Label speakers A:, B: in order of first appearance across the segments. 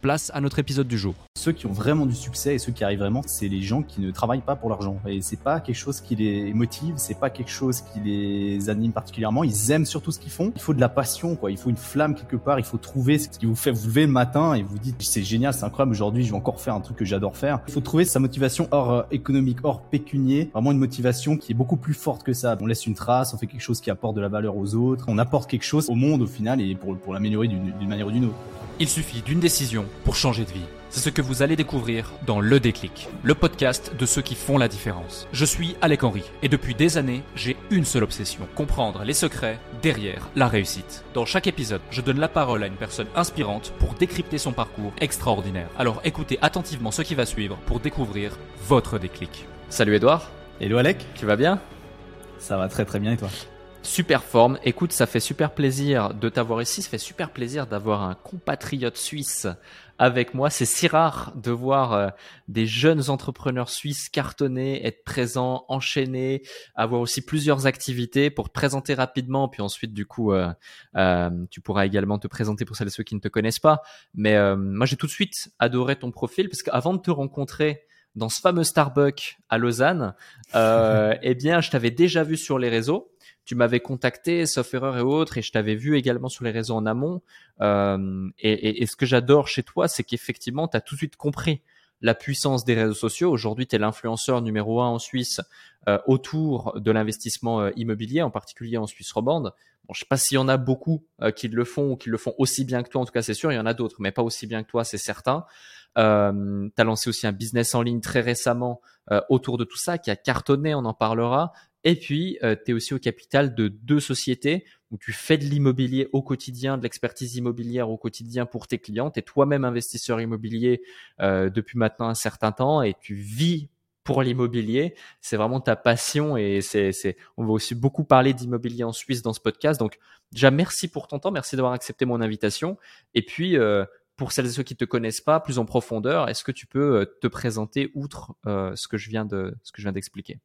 A: place à notre épisode du jour.
B: Ceux qui ont vraiment du succès et ceux qui arrivent vraiment, c'est les gens qui ne travaillent pas pour l'argent. Et c'est pas quelque chose qui les motive, c'est pas quelque chose qui les anime particulièrement. Ils aiment surtout ce qu'ils font. Il faut de la passion, quoi. Il faut une flamme quelque part. Il faut trouver ce qui vous fait vous lever le matin et vous dites c'est génial, c'est incroyable. Aujourd'hui, je vais encore faire un truc que j'adore faire. Il faut trouver sa motivation hors euh, économique, hors pécunier. Vraiment une motivation qui est beaucoup plus forte que ça. On laisse une trace, on fait quelque chose qui apporte de la valeur aux autres, on apporte quelque chose au monde au final et pour, pour l'améliorer d'une manière ou d'une autre.
A: Il suffit d'une décision pour changer de vie. C'est ce que vous allez découvrir dans Le Déclic, le podcast de ceux qui font la différence. Je suis Alec Henry et depuis des années, j'ai une seule obsession, comprendre les secrets derrière la réussite. Dans chaque épisode, je donne la parole à une personne inspirante pour décrypter son parcours extraordinaire. Alors écoutez attentivement ce qui va suivre pour découvrir votre déclic. Salut Edouard.
B: Hello Alec.
A: Tu vas bien?
B: Ça va très très bien et toi?
A: Super forme. Écoute, ça fait super plaisir de t'avoir ici. Ça fait super plaisir d'avoir un compatriote suisse avec moi. C'est si rare de voir euh, des jeunes entrepreneurs suisses cartonner, être présents, enchaîner, avoir aussi plusieurs activités pour te présenter rapidement. Puis ensuite, du coup, euh, euh, tu pourras également te présenter pour celles et ceux qui ne te connaissent pas. Mais moi, j'ai tout de suite adoré ton profil parce qu'avant de te rencontrer, dans ce fameux Starbucks à Lausanne, eh bien, je t'avais déjà vu sur les réseaux tu m'avais contacté, sauf erreur et autres, et je t'avais vu également sur les réseaux en amont. Euh, et, ce que j'adore chez toi, c'est qu'effectivement, tu as tout de suite compris la puissance des réseaux sociaux. Aujourd'hui, tu es l'influenceur numéro un en Suisse euh, autour de l'investissement euh, immobilier, en particulier en Suisse romande. Bon, je sais pas s'il y en a beaucoup qui le font ou qui le font aussi bien que toi. En tout cas, c'est sûr, il y en a d'autres, mais pas aussi bien que toi, c'est certain. Tu as lancé aussi un business en ligne très récemment autour de tout ça qui a cartonné, on en parlera. Et puis, euh, tu es aussi au capital de deux sociétés où tu fais de l'immobilier au quotidien, de l'expertise immobilière au quotidien pour tes clients. Tu es toi-même investisseur immobilier euh, depuis maintenant un certain temps et tu vis pour l'immobilier. C'est vraiment ta passion et c'est, on va aussi beaucoup parler d'immobilier en Suisse dans ce podcast. Donc, déjà, merci pour ton temps. Merci d'avoir accepté mon invitation. Et puis, euh, pour celles et ceux qui te connaissent pas plus en profondeur, est-ce que tu peux euh, te présenter outre ce que je viens de, ce que je viens d'expliquer?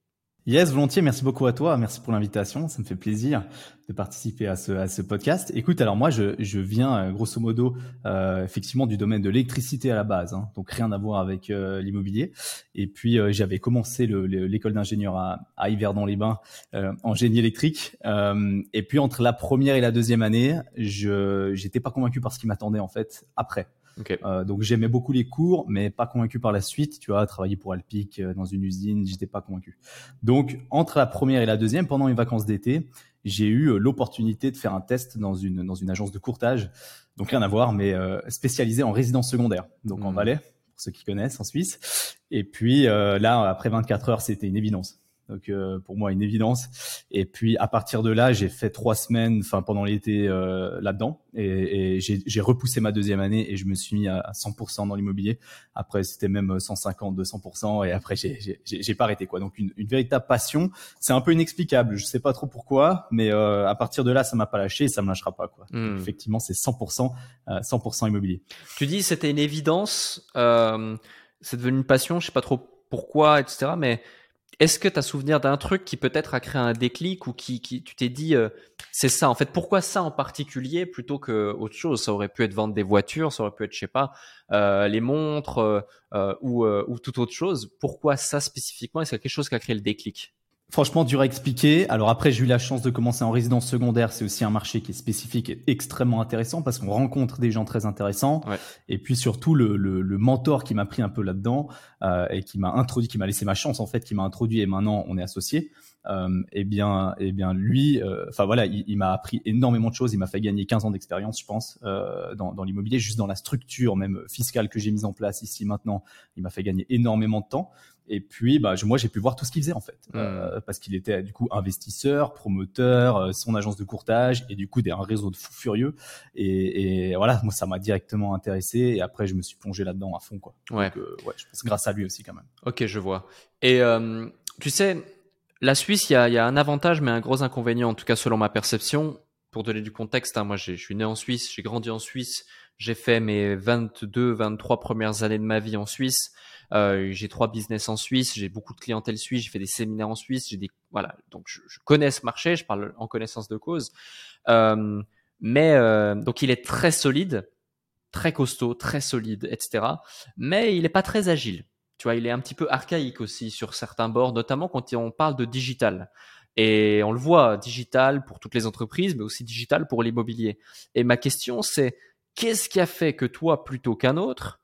B: Yes, volontiers. Merci beaucoup à toi. Merci pour l'invitation. Ça me fait plaisir de participer à ce, podcast. Écoute, alors moi, je, je viens euh, grosso modo euh, effectivement du domaine de l'électricité à la base, hein, donc rien à voir avec euh, l'immobilier. Et puis euh, j'avais commencé l'école d'ingénieur à, à Yverdon-les-Bains en génie électrique. et puis entre la première et la deuxième année, je j'étais pas convaincu par ce qui m'attendait en fait après. Euh, donc j'aimais beaucoup les cours, mais pas convaincu par la suite. Tu vois, travailler pour Alpic euh, dans une usine, j'étais pas convaincu. Donc entre la première et la deuxième, pendant mes vacances d'été, j'ai eu euh, l'opportunité de faire un test dans une dans une agence de courtage. Donc rien à voir, mais euh, spécialisé en résidence secondaire, donc en hmm. Valais pour ceux qui connaissent en Suisse. Et puis là, après 24 heures, c'était une évidence. Donc euh, pour moi une évidence. Et puis à partir de là, j'ai fait trois semaines, enfin pendant l'été euh, là-dedans, et, et j'ai repoussé ma deuxième année et je me suis mis à, 100% dans l'immobilier. Après c'était même 150, 200%, et après j'ai pas arrêté quoi. Donc une, une véritable passion. C'est un peu inexplicable. Je sais pas trop pourquoi, mais euh, à partir de là, ça m'a pas lâché et ça me lâchera pas quoi. Hmm. Effectivement, c'est 100%, 100% immobilier.
A: Tu dis c'était une évidence. c'est devenu une passion. Je sais pas trop pourquoi, etc. Mais est-ce que tu as souvenir d'un truc qui peut-être a créé un déclic ou qui, qui tu t'es dit euh, c'est ça en fait pourquoi ça en particulier plutôt que autre chose? Ça aurait pu être vendre des voitures ça aurait pu être je sais pas euh, les montres euh, ou, ou toute autre chose. Pourquoi ça spécifiquement? Est-ce qu'il y a quelque chose qui a créé le déclic?
B: Franchement, dur à expliquer. Alors après, j'ai eu la chance de commencer en résidence secondaire. C'est aussi un marché qui est spécifique et extrêmement intéressant parce qu'on rencontre des gens très intéressants. Et puis surtout, le, le, le mentor qui m'a pris un peu là-dedans euh, et qui m'a introduit, qui m'a laissé ma chance en fait, qui m'a introduit et maintenant on est associé. Euh, eh bien, eh bien, lui, euh, enfin voilà, il, il m'a appris énormément de choses. Il m'a fait gagner 15 ans d'expérience, je pense, euh, dans, dans l'immobilier, juste dans la structure même fiscale que j'ai mise en place ici maintenant. Il m'a fait gagner énormément de temps. Et puis, bah, moi, j'ai pu voir tout ce qu'il faisait en fait,
A: Mmh.
B: euh, parce qu'il était du coup investisseur, promoteur, euh, son agence de courtage et du coup des, un réseau de fous furieux. Et, et voilà, moi, ça m'a directement intéressé. Et après, je me suis plongé là-dedans à fond, quoi.
A: Ouais.
B: Donc, euh, ouais, je pense grâce à lui aussi quand même.
A: Ok, je vois. Et tu sais, la Suisse, il y a, il y a un avantage, mais un gros inconvénient, en tout cas selon ma perception. Pour donner du contexte, hein, moi, je suis né en Suisse, j'ai grandi en Suisse, j'ai fait mes 22, 23 premières années de ma vie en Suisse. Euh, j'ai trois business en Suisse, j'ai beaucoup de clientèle suisse, j'ai fait des séminaires en Suisse, j'ai des voilà, donc je, connais ce marché, je parle en connaissance de cause. Euh, mais euh, donc il est très solide, très costaud, très solide, etc. Mais il n'est pas très agile. Tu vois, il est un petit peu archaïque aussi sur certains bords, notamment quand on parle de digital. Et on le voit, digital pour toutes les entreprises, mais aussi digital pour l'immobilier. Et ma question, c'est qu'est-ce qui a fait que toi, plutôt qu'un autre,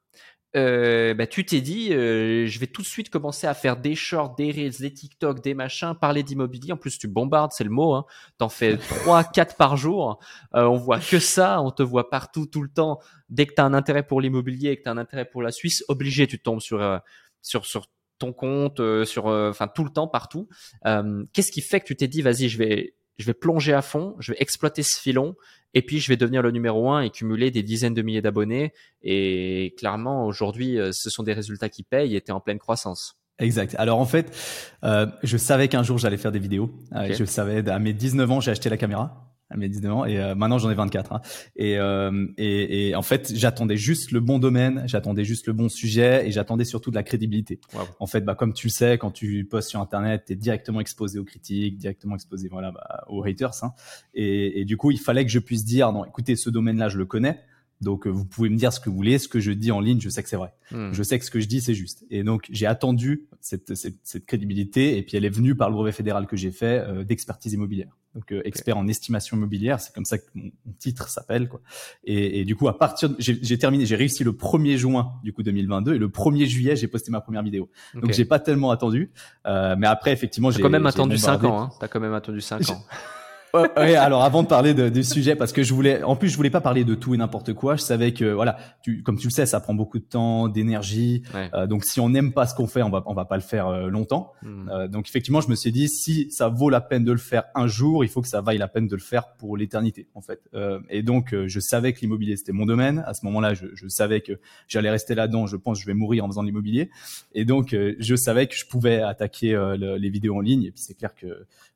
A: euh, bah, tu t'es dit, euh, je vais tout de suite commencer à faire des shorts, des reels, des TikTok, des machins, parler d'immobilier. En plus, tu bombardes, c'est le mot. Hein. T'en fais trois, quatre par jour. Euh, on voit que ça. On te voit partout, tout le temps. Dès que tu as un intérêt pour l'immobilier et que tu as un intérêt pour la Suisse, obligé, tu tombes sur euh, sur sur ton compte, euh, sur enfin tout le temps, partout. Euh, Qu'est-ce qui fait que tu t'es dit, vas-y, je vais je vais plonger à fond, je vais exploiter ce filon, et puis je vais devenir le numéro un et cumuler des dizaines de milliers d'abonnés. Et clairement, aujourd'hui, euh, ce sont des résultats qui payent et tu es en pleine croissance.
B: Exact. Alors en fait, euh, je savais qu'un jour j'allais faire des vidéos. Euh. Je le savais. À mes 19 ans, j'ai acheté la caméra. À mes 19 ans et euh, maintenant j'en ai 24. hein. Et, euh, et, et en fait, j'attendais juste le bon domaine, j'attendais juste le bon sujet et j'attendais surtout de la crédibilité.
A: Wow.
B: En fait, bah, comme tu le sais, quand tu postes sur Internet, tu es directement exposé aux critiques, directement exposé voilà, bah, aux haters. Hein. Et, et du coup, il fallait que je puisse dire, non, écoutez, ce domaine-là, je le connais. Donc, euh, vous pouvez me dire ce que vous voulez, ce que je dis en ligne, je sais que c'est vrai.
A: Hmm.
B: Je sais que ce que je dis, c'est juste. Et donc, j'ai attendu cette, cette, cette crédibilité, et puis elle est venue par le brevet fédéral que j'ai fait euh, d'expertise immobilière. Donc, euh, expert en estimation immobilière, c'est comme ça que mon, mon titre s'appelle. quoi. Et, et du coup, à partir, de- j'ai terminé, j'ai réussi le 1er juin du coup 2022, et le 1er juillet, j'ai posté ma première vidéo. Donc, j'ai pas tellement attendu, euh, mais après, effectivement, j'ai
A: quand même attendu 5
B: bombardé.
A: ans. Hein. T'as quand même attendu 5
B: J'ai-
A: ans.
B: Ouais, ouais, alors avant de parler de- du sujet, parce que je voulais, en plus je voulais pas parler de tout et n'importe quoi. Je savais que voilà, tu, comme tu le sais, ça prend beaucoup de temps, d'énergie.
A: Ouais.
B: Euh, donc si on n'aime pas ce qu'on fait, on va on va pas le faire euh, longtemps.
A: Hmm.
B: Euh, donc effectivement, je me suis dit si ça vaut la peine de le faire un jour, il faut que ça vaille la peine de le faire pour l'éternité en fait. Euh, et donc euh, je savais que l'immobilier c'était mon domaine. À ce moment-là, je, je savais que j'allais rester là-dedans. Je pense que je vais mourir en faisant de l'immobilier. Et donc euh, je savais que je pouvais attaquer euh, le- les vidéos en ligne. Et puis c'est clair que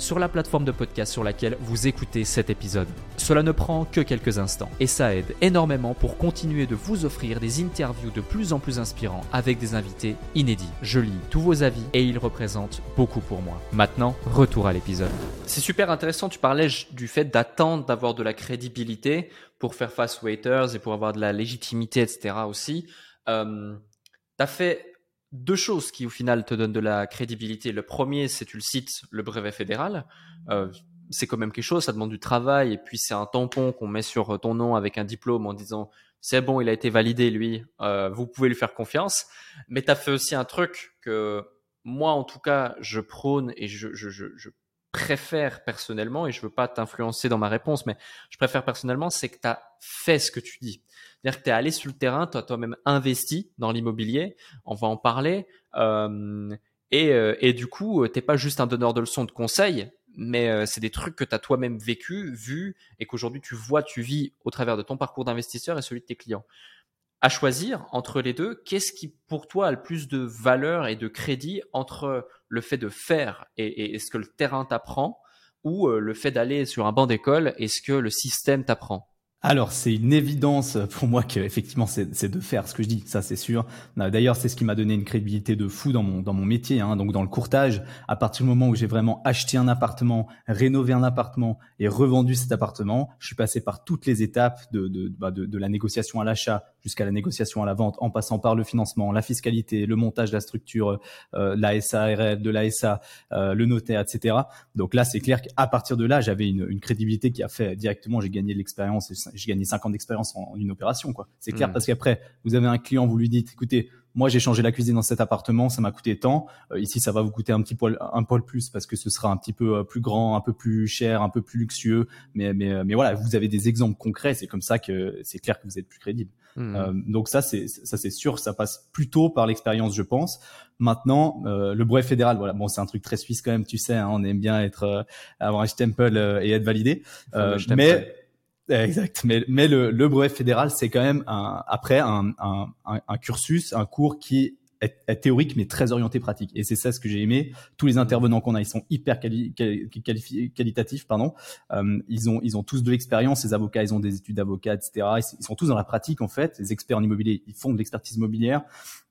A: sur la plateforme de podcast sur laquelle vous écoutez cet épisode. Cela ne prend que quelques instants et ça aide énormément pour continuer de vous offrir des interviews de plus en plus inspirants avec des invités inédits. Je lis tous vos avis et ils représentent beaucoup pour moi. Maintenant, retour à l'épisode. C'est super intéressant, tu parlais du fait d'attendre d'avoir de la crédibilité pour faire face aux haters et pour avoir de la légitimité, etc. aussi. Euh, fait deux choses qui au final te donnent de la crédibilité. Le premier, c'est tu le cites, le brevet fédéral. Euh, c'est quand même quelque chose, ça demande du travail et puis c'est un tampon qu'on met sur ton nom avec un diplôme en disant c'est bon, il a été validé lui, euh, vous pouvez lui faire confiance. Mais tu as fait aussi un truc que moi en tout cas je prône et je, je, je, je préfère personnellement, et je veux pas t'influencer dans ma réponse, mais je préfère personnellement, c'est que tu as fait ce que tu dis. C'est-à-dire que tu es allé sur le terrain, tu toi-même investi dans l'immobilier, on va en parler, euh, et, euh, et du coup, t'es pas juste un donneur de leçons de conseils, mais euh, c'est des trucs que tu as toi-même vécu, vu, et qu'aujourd'hui tu vois, tu vis au travers de ton parcours d'investisseur et celui de tes clients. À choisir entre les deux, qu'est-ce qui pour toi a le plus de valeur et de crédit entre le fait de faire et, et, et ce que le terrain t'apprend ou euh, le fait d'aller sur un banc d'école et ce que le système t'apprend?
B: Alors, c'est une évidence pour moi que effectivement c'est de faire ce que je dis, ça c'est sûr. D'ailleurs, c'est ce qui m'a donné une crédibilité de fou dans mon dans mon métier, hein. donc dans le courtage. À partir du moment où j'ai vraiment acheté un appartement, rénové un appartement et revendu cet appartement, je suis passé par toutes les étapes de de, bah, de, de la négociation à l'achat jusqu'à la négociation à la vente, en passant par le financement, la fiscalité, le montage de la structure, euh, la SARL, de la SA, euh, le notaire, etc. Donc là, c'est clair qu'à partir de là, j'avais une, une crédibilité qui a fait directement, j'ai gagné de l'expérience j'ai gagné 5 ans d'expérience en, une opération, quoi. C'est clair mm. parce qu'après, vous avez un client, vous lui dites, écoutez, moi j'ai changé la cuisine dans cet appartement, ça m'a coûté tant. Euh, ici, ça va vous coûter un petit poil, un poil plus parce que ce sera un petit peu euh, plus grand, un peu plus cher, un peu plus luxueux. Mais mais euh, mais voilà, vous avez des exemples concrets. C'est comme ça que c'est clair que vous êtes plus crédible. Mm. donc ça c'est ça c'est sûr, ça passe plutôt par l'expérience, je pense. Maintenant, le brevet fédéral, voilà, bon c'est un truc très suisse quand même, tu sais, hein, on aime bien être avoir un stempel et être validé. mais Exact. Mais, le, brevet fédéral, c'est quand même un, après un, cursus, un cours qui est, théorique mais très orienté pratique. Et c'est ça ce que j'ai aimé. Tous les intervenants qu'on a, ils sont hyper quali qualitatifs, pardon. Euh, ils ont ils ont tous de l'expérience. Les avocats, ils ont des études d'avocat, etc. Ils, sont tous dans la pratique en fait. Les experts en immobilier, ils font de l'expertise immobilière.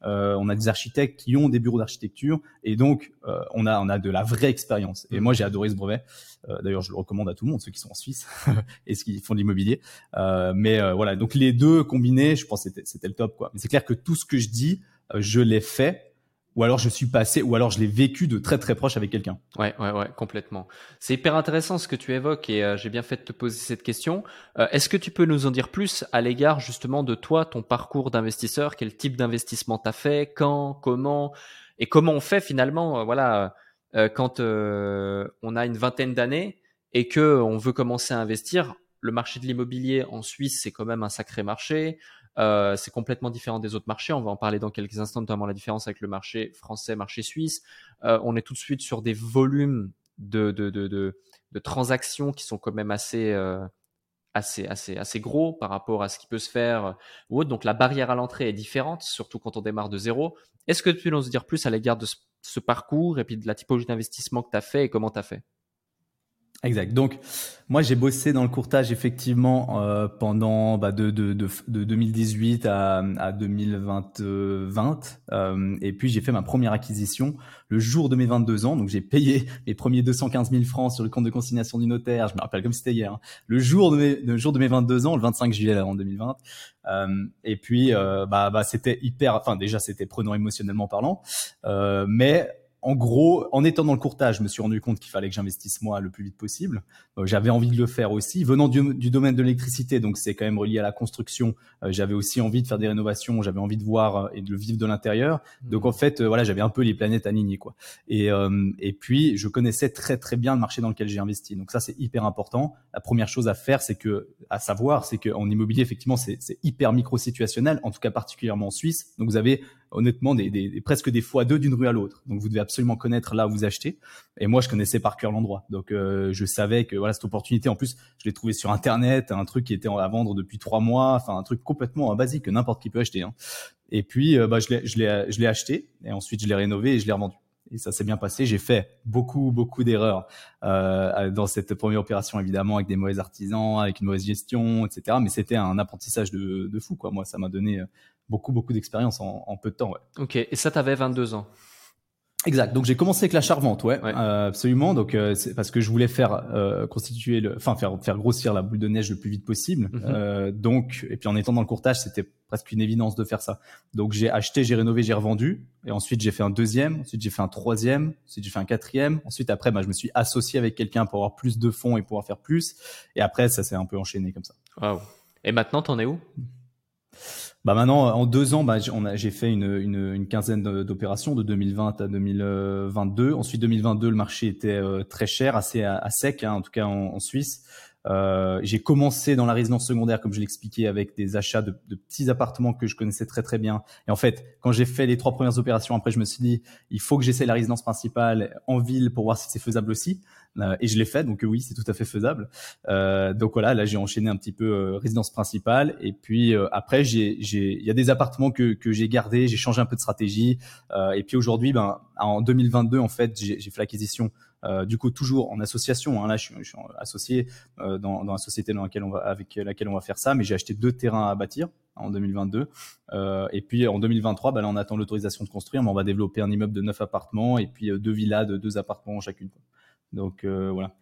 B: Euh, on a des architectes qui ont des bureaux d'architecture et donc euh, on a on a de la vraie expérience. Et moi j'ai adoré ce brevet. Euh, d'ailleurs je le recommande à tout le monde, ceux qui sont en Suisse et ceux qui font de l'immobilier. Euh, mais voilà, donc les deux combinés, je pense c'était c'était le top quoi. C'est clair que tout ce que je dis je l'ai fait ou alors je suis passé, ou alors je l'ai vécu de très très proche avec quelqu'un.
A: Ouais, ouais, ouais, complètement. C'est hyper intéressant ce que tu évoques et euh, j'ai bien fait de te poser cette question. Euh, est-ce que tu peux nous en dire plus à l'égard justement de toi, ton parcours d'investisseur, quel type d'investissement t'as fait, quand, comment, et comment on fait finalement, voilà, quand on a une vingtaine d'années et que on veut commencer à investir. Le marché de l'immobilier en Suisse, c'est quand même un sacré marché. Euh, c'est complètement différent des autres marchés. On va en parler dans quelques instants, notamment la différence avec le marché français, marché suisse. Euh, on est tout de suite sur des volumes de, de, de, de, transactions qui sont quand même assez, euh, assez, assez, assez gros par rapport à ce qui peut se faire ou autre. Donc la barrière à l'entrée est différente, surtout quand on démarre de zéro. Est-ce que tu peux nous dire plus à l'égard de ce, parcours et puis de la typologie d'investissement que tu as fait et comment tu as fait?
B: Exact. Donc, moi, j'ai bossé dans le courtage effectivement euh, pendant bah, de, de, de, de, 2018 à, à 2020, euh, et puis j'ai fait ma première acquisition le jour de mes 22 ans. Donc, j'ai payé mes premiers 215 000 francs sur le compte de consignation du notaire. Je me rappelle comme c'était hier. Hein. Le jour de mes, le jour de mes 22 ans, le 25 juillet en 2020. Euh, et puis, euh, bah, bah, c'était hyper. Enfin, déjà, c'était prenant émotionnellement parlant, euh, mais en gros, en étant dans le courtage, je me suis rendu compte qu'il fallait que j'investisse moi le plus vite possible. Euh, j'avais envie de le faire aussi. Venant du, domaine de l'électricité, donc c'est quand même relié à la construction, euh, j'avais aussi envie de faire des rénovations, j'avais envie de voir euh, et de le vivre de l'intérieur. Mmh. Donc en fait, voilà, j'avais un peu les planètes alignées quoi. Et, et puis, je connaissais très très bien le marché dans lequel j'ai investi. Donc ça, c'est hyper important. La première chose à faire, c'est que, à savoir, c'est qu'en immobilier, effectivement, c'est hyper micro-situationnel, en tout cas particulièrement en Suisse. Donc vous avez honnêtement des, des, presque des fois deux d'une rue à l'autre. Donc vous devez absolument connaître là où vous achetez. Et moi, je connaissais par cœur l'endroit. Donc euh, je savais que voilà cette opportunité. En plus, je l'ai trouvé sur internet, un truc qui était à vendre depuis trois mois, enfin un truc complètement basique que n'importe qui peut acheter. Hein. Et puis euh, bah, je l'ai acheté et ensuite je l'ai rénové et je l'ai revendu. Et ça s'est bien passé. J'ai fait beaucoup, beaucoup d'erreurs euh, dans cette première opération, évidemment, avec des mauvais artisans, avec une mauvaise gestion, etc. Mais c'était un apprentissage de, de fou, quoi. Moi, ça m'a donné beaucoup, beaucoup d'expérience en, en, peu de temps. Ouais.
A: Ok, et ça, t'avais 22 ans
B: Exact. Donc j'ai commencé avec la charvente, ouais, ouais. Euh, absolument. Donc euh, c'est parce que je voulais faire euh, constituer, le, enfin faire faire grossir la boule de neige le plus vite possible. Mhm. Donc et puis en étant dans le courtage, c'était presque une évidence de faire ça. Donc j'ai acheté, j'ai rénové, j'ai revendu, et ensuite j'ai fait un deuxième, ensuite j'ai fait un troisième, ensuite j'ai fait un quatrième. Ensuite après, bah, je me suis associé avec quelqu'un pour avoir plus de fonds et pouvoir faire plus. Et après, ça s'est un peu enchaîné comme ça.
A: Waouh. Et maintenant, t'en es où?
B: Bah maintenant, en deux ans, bah, j'ai fait une, quinzaine d'opérations de 2020 à 2022. Ensuite, 2022, le marché était euh, très cher, assez à, sec, hein, en tout cas en Suisse. Euh, j'ai commencé dans la résidence secondaire, comme je l'expliquais, avec des achats de, de, petits appartements que je connaissais très très bien. Et en fait, quand j'ai fait les trois premières opérations, après, je me suis dit, il faut que j'essaie la résidence principale en ville pour voir si c'est faisable aussi. Euh, et je l'ai fait, donc oui, c'est tout à fait faisable. Euh, donc voilà, là j'ai enchaîné un petit peu euh, résidence principale, et puis après j'ai, j'ai, il y a des appartements que que j'ai gardés, j'ai changé un peu de stratégie, et puis aujourd'hui, ben en 2022 en fait, j'ai fait l'acquisition Euh, du coup, toujours en association. Hein, là, je suis, je suis associé euh, dans, dans, la société dans laquelle on va, avec laquelle on va faire ça, mais j'ai acheté deux terrains à bâtir en 2022. Euh, et puis en 2023, bah, là, on attend l'autorisation de construire, mais on va développer un immeuble de neuf appartements et puis deux villas de deux appartements chacune. Donc voilà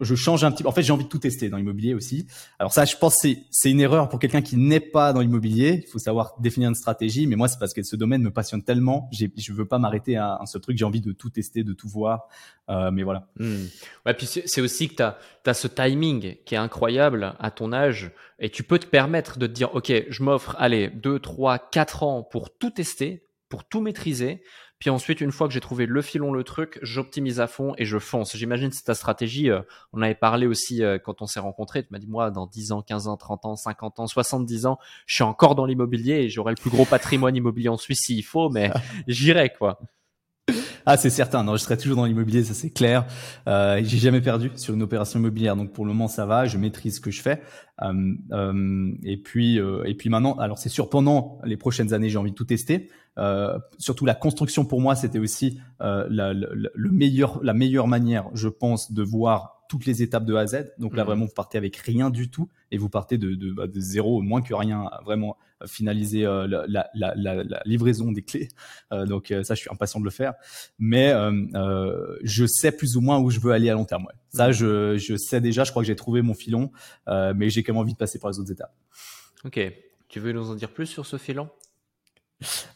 B: je change un petit peu. En fait, j'ai envie de tout tester dans l'immobilier aussi. Alors ça, je pense c'est c'est une erreur pour quelqu'un qui n'est pas dans l'immobilier. Il faut savoir définir une stratégie. Mais moi, c'est parce que ce domaine me passionne tellement. Je veux pas m'arrêter à un seul truc. J'ai envie de tout tester, de tout voir. Euh, mais voilà.
A: Hmm. Ouais, puis c'est aussi que tu as, as ce timing qui est incroyable à ton âge. Et tu peux te permettre de te dire, OK, je m'offre, allez, deux, trois, quatre ans pour tout tester, pour tout maîtriser. Puis ensuite, une fois que j'ai trouvé le filon, le truc, j'optimise à fond et je fonce. J'imagine que c'est ta stratégie. Euh, on avait parlé aussi euh, quand on s'est rencontrés. Tu m'as dit, moi, dans 10 ans, 15 ans, 30 ans, 50 ans, 70 ans, je suis encore dans l'immobilier et j'aurai le plus gros patrimoine immobilier en Suisse s'il faut, mais j'irai, quoi.
B: Ah, c'est certain. Non, je serai toujours dans l'immobilier, ça c'est clair. Euh, j'ai jamais perdu sur une opération immobilière, donc pour le moment ça va. Je maîtrise ce que je fais. Euh, euh, et puis, euh, et puis maintenant, alors c'est sûr, pendant les prochaines années, j'ai envie de tout tester. Euh, surtout la construction pour moi, c'était aussi euh, la, le meilleur, la meilleure manière, je pense, de voir toutes les étapes de A à Z. Donc là, mhm. vraiment, vous partez avec rien du tout et vous partez de, de, bah, de zéro, moins que rien, vraiment finaliser euh, la, la, la, la, livraison des clés. Euh, donc ça, je suis impatient de le faire. Mais euh, je sais plus ou moins où je veux aller à long terme. Ouais. Ça, mhm. je, je sais déjà. Je crois que j'ai trouvé mon filon, mais j'ai quand même envie de passer par les autres étapes.
A: Ok. Tu veux nous en dire plus sur ce filon?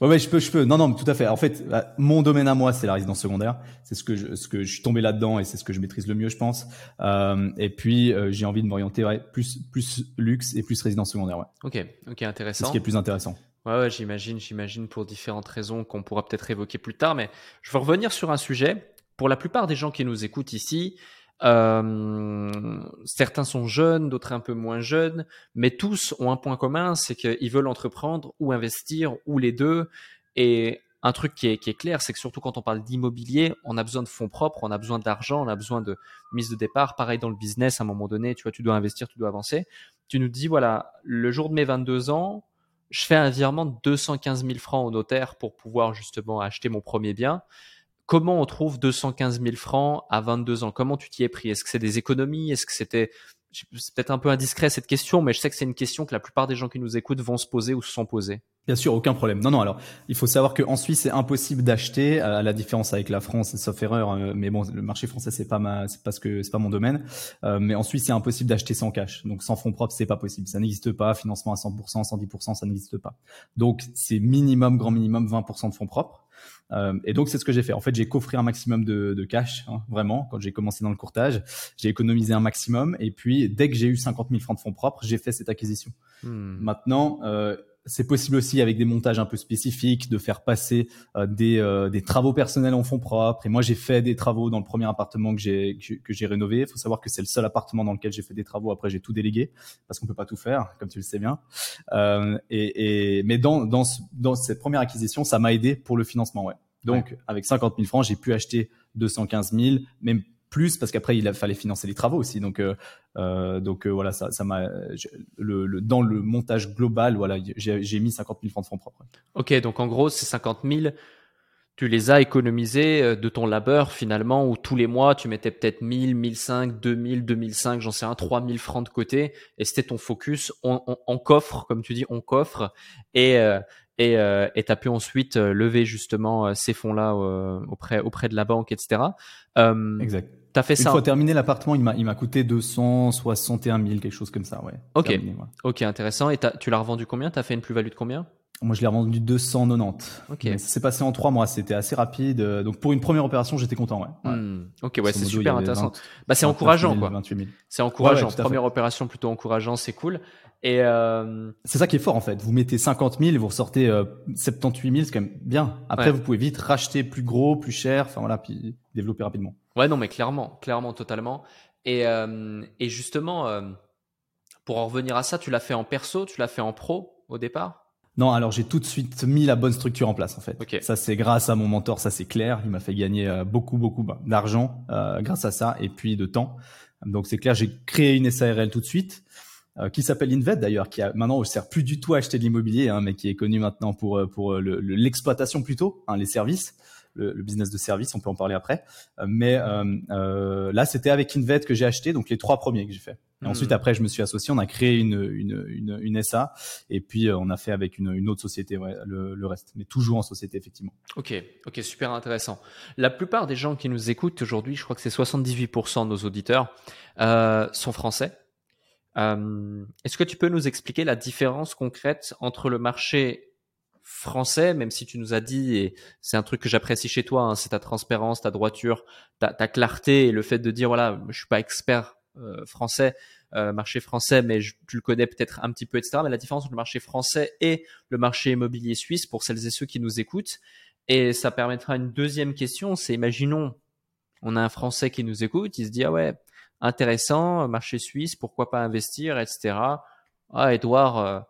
B: Ouais, ouais, je peux, je peux. Non, non, tout à fait. En fait, bah, mon domaine à moi, c'est la résidence secondaire. C'est ce que je, ce que je suis tombé là-dedans et c'est ce que je maîtrise le mieux, je pense. Euh, et puis, euh, j'ai envie de m'orienter ouais, plus, plus luxe et plus résidence secondaire. Ouais.
A: Ok, ok, intéressant. C'est
B: ce qui est plus intéressant.
A: Ouais, ouais j'imagine, j'imagine pour différentes raisons qu'on pourra peut-être évoquer plus tard. Mais je veux revenir sur un sujet. Pour la plupart des gens qui nous écoutent ici, euh, certains sont jeunes, d'autres un peu moins jeunes, mais tous ont un point commun, c'est qu'ils veulent entreprendre ou investir ou les deux. Et un truc qui est, qui est clair, c'est que surtout quand on parle d'immobilier, on a besoin de fonds propres, on a besoin d'argent, on a besoin de mise de départ. Pareil dans le business, à un moment donné, tu vois, tu dois investir, tu dois avancer. Tu nous dis, voilà, le jour de mes 22 ans, je fais un virement de 215 000 francs au notaire pour pouvoir justement acheter mon premier bien. Comment on trouve 215 000 francs à 22 ans? Comment tu t'y es pris? Est-ce que c'est des économies? Est-ce que c'était c'est peut-être un peu indiscret cette question, mais je sais que c'est une question que la plupart des gens qui nous écoutent vont se poser ou se sont posés.
B: Bien sûr, aucun problème. Non, non. Alors, il faut savoir qu'en Suisse, c'est impossible d'acheter, à la différence avec la France, sauf erreur. Euh, mais bon, le marché français, c'est pas ma, c'est parce que c'est pas mon domaine. Euh, mais en Suisse, c'est impossible d'acheter sans cash. Donc, sans fonds propres, c'est pas possible. Ça n'existe pas. Financement à 100%, 110%, ça n'existe pas. Donc, c'est minimum, grand minimum, 20% de fonds propres. Euh, et donc c'est ce que j'ai fait. En fait, j'ai coffré un maximum de, de cash, hein, vraiment. Quand j'ai commencé dans le courtage, j'ai économisé un maximum. Et puis dès que j'ai eu 50 000 francs de fonds propres, j'ai fait cette acquisition. Hmm. Maintenant, euh, c'est possible aussi avec des montages un peu spécifiques de faire passer euh, des, euh, des, travaux personnels en fonds propres. Et moi, j'ai fait des travaux dans le premier appartement que j'ai que j'ai rénové. Il faut savoir que c'est le seul appartement dans lequel j'ai fait des travaux. Après, j'ai tout délégué parce qu'on peut pas tout faire, comme tu le sais bien. Euh, et, et, mais dans, dans, dans cette première acquisition, ça m'a aidé pour le financement. Ouais. Donc, avec 50 000 francs, j'ai pu acheter 215 000, même plus parce qu'après il fallait financer les travaux aussi. Donc euh, euh donc euh, voilà, ça ça m'a le, le, dans le montage global, voilà, j'ai mis 50 000 francs de fonds propres.
A: Ok, donc en gros c'est 50 000. Tu les as économisés euh, de ton labeur finalement, où tous les mois tu mettais peut-être 1000, 1005, 2000, 2005, j'en sais un, 3000 francs de côté, et c'était ton focus. On, on, coffre, comme tu dis, on coffre, et et euh, tu as pu ensuite lever justement ces fonds-là auprès auprès de la banque, etc.
B: exact. T'as fait Une ça. Une fois terminé l'appartement, il m'a il m'a coûté 261 000 quelque chose comme ça, ouais.
A: Ok. Ok, intéressant. Et tu l'as revendu combien? T'as fait une plus-value de combien?
B: Moi, je l'ai revendu 290. Ok. ça s'est passé en trois mois. C'était assez rapide. Donc, pour une première opération, j'étais content. Ouais.
A: Hmm. Ok, ouais, c'est super intéressant. bah, c'est encourageant, quoi. C'est encourageant. première opération plutôt encourageant, c'est cool. Et euh...
B: c'est ça qui est fort en fait. Vous mettez 50 000 et vous ressortez euh, 78 000, c'est quand même bien. Après, vous pouvez vite racheter plus gros, plus cher. Enfin voilà, puis développer rapidement.
A: Ouais, non, mais clairement, clairement, totalement. Et, euh, et justement, euh, pour en revenir à ça, tu l'as fait en perso, tu l'as fait en pro au départ?
B: Non, alors j'ai tout de suite mis la bonne structure en place en fait. Ça c'est grâce à mon mentor, ça c'est clair. Il m'a fait gagner euh, beaucoup beaucoup bah, d'argent grâce à ça et puis de temps. Donc c'est clair, j'ai créé une SARL tout de suite qui s'appelle Invet d'ailleurs, qui a maintenant ne sert plus du tout à acheter de l'immobilier, hein, mais qui est connu maintenant pour pour l'exploitation plutôt, hein, les services. Le, business de service. On peut en parler après. mais là, c'était avec Invet que j'ai acheté, donc les trois premiers que j'ai fait. Et ensuite, hmm. après, je me suis associé. On a créé une, une, une, une SA et puis on a fait avec une, une autre société ouais, le, le, reste, mais toujours en société effectivement.
A: Ok, ok, super intéressant. La plupart des gens qui nous écoutent aujourd'hui, je crois que c'est 78% de nos auditeurs, euh, sont français. Euh, Est-ce que tu peux nous expliquer la différence concrète entre le marché français, même si tu nous as dit, et c'est un truc que j'apprécie chez toi, hein, c'est ta transparence, ta droiture, ta, clarté et le fait de dire voilà, je suis pas expert euh, français, euh, marché français, mais tu le connais peut-être un petit peu, etc. Mais la différence entre le marché français et le marché immobilier suisse, pour celles et ceux qui nous écoutent, et ça permettra une deuxième question, c'est imaginons, on a un Français qui nous écoute, il se dit ah ouais, intéressant, marché suisse, pourquoi pas investir, etc. Ah Edouard, euh,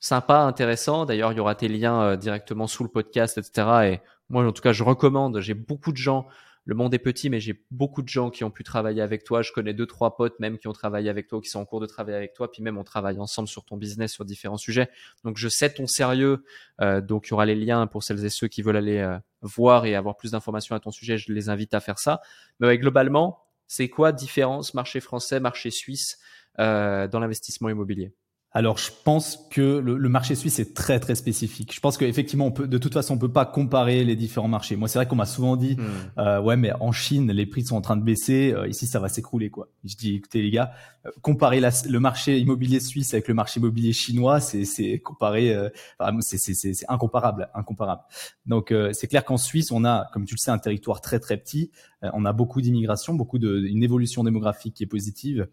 A: sympa, intéressant. D'ailleurs, il y aura tes liens directement sous le podcast, etc. Et moi, en tout cas, je recommande. J'ai beaucoup de gens le monde est petit, mais j'ai beaucoup de gens qui ont pu travailler avec toi. Je connais deux, trois potes même qui ont travaillé avec toi, qui sont en cours de travailler avec toi. Puis même, on travaille ensemble sur ton business, sur différents sujets. Donc, je sais ton sérieux. Euh, donc, il y aura les liens pour celles et ceux qui veulent aller euh, voir et avoir plus d'informations à ton sujet. Je les invite à faire ça. Mais globalement, c'est quoi différence marché français, marché suisse euh, dans l'investissement immobilier?
B: Alors, je pense que le, marché suisse est très très spécifique. Je pense qu'effectivement, on peut, de toute façon, on peut pas comparer les différents marchés. Moi, c'est vrai qu'on m'a souvent dit, hmm. euh, ouais, mais en Chine, les prix sont en train de baisser. Euh, ici, ça va s'écrouler, quoi. Je dis, écoutez les gars, euh, comparer le marché immobilier suisse avec le marché immobilier chinois, c'est c'est comparer, euh, c'est incomparable, incomparable. Donc, c'est clair qu'en Suisse, on a, comme tu le sais, un territoire très très petit. On a beaucoup d'immigration, beaucoup de une évolution démographique qui est positive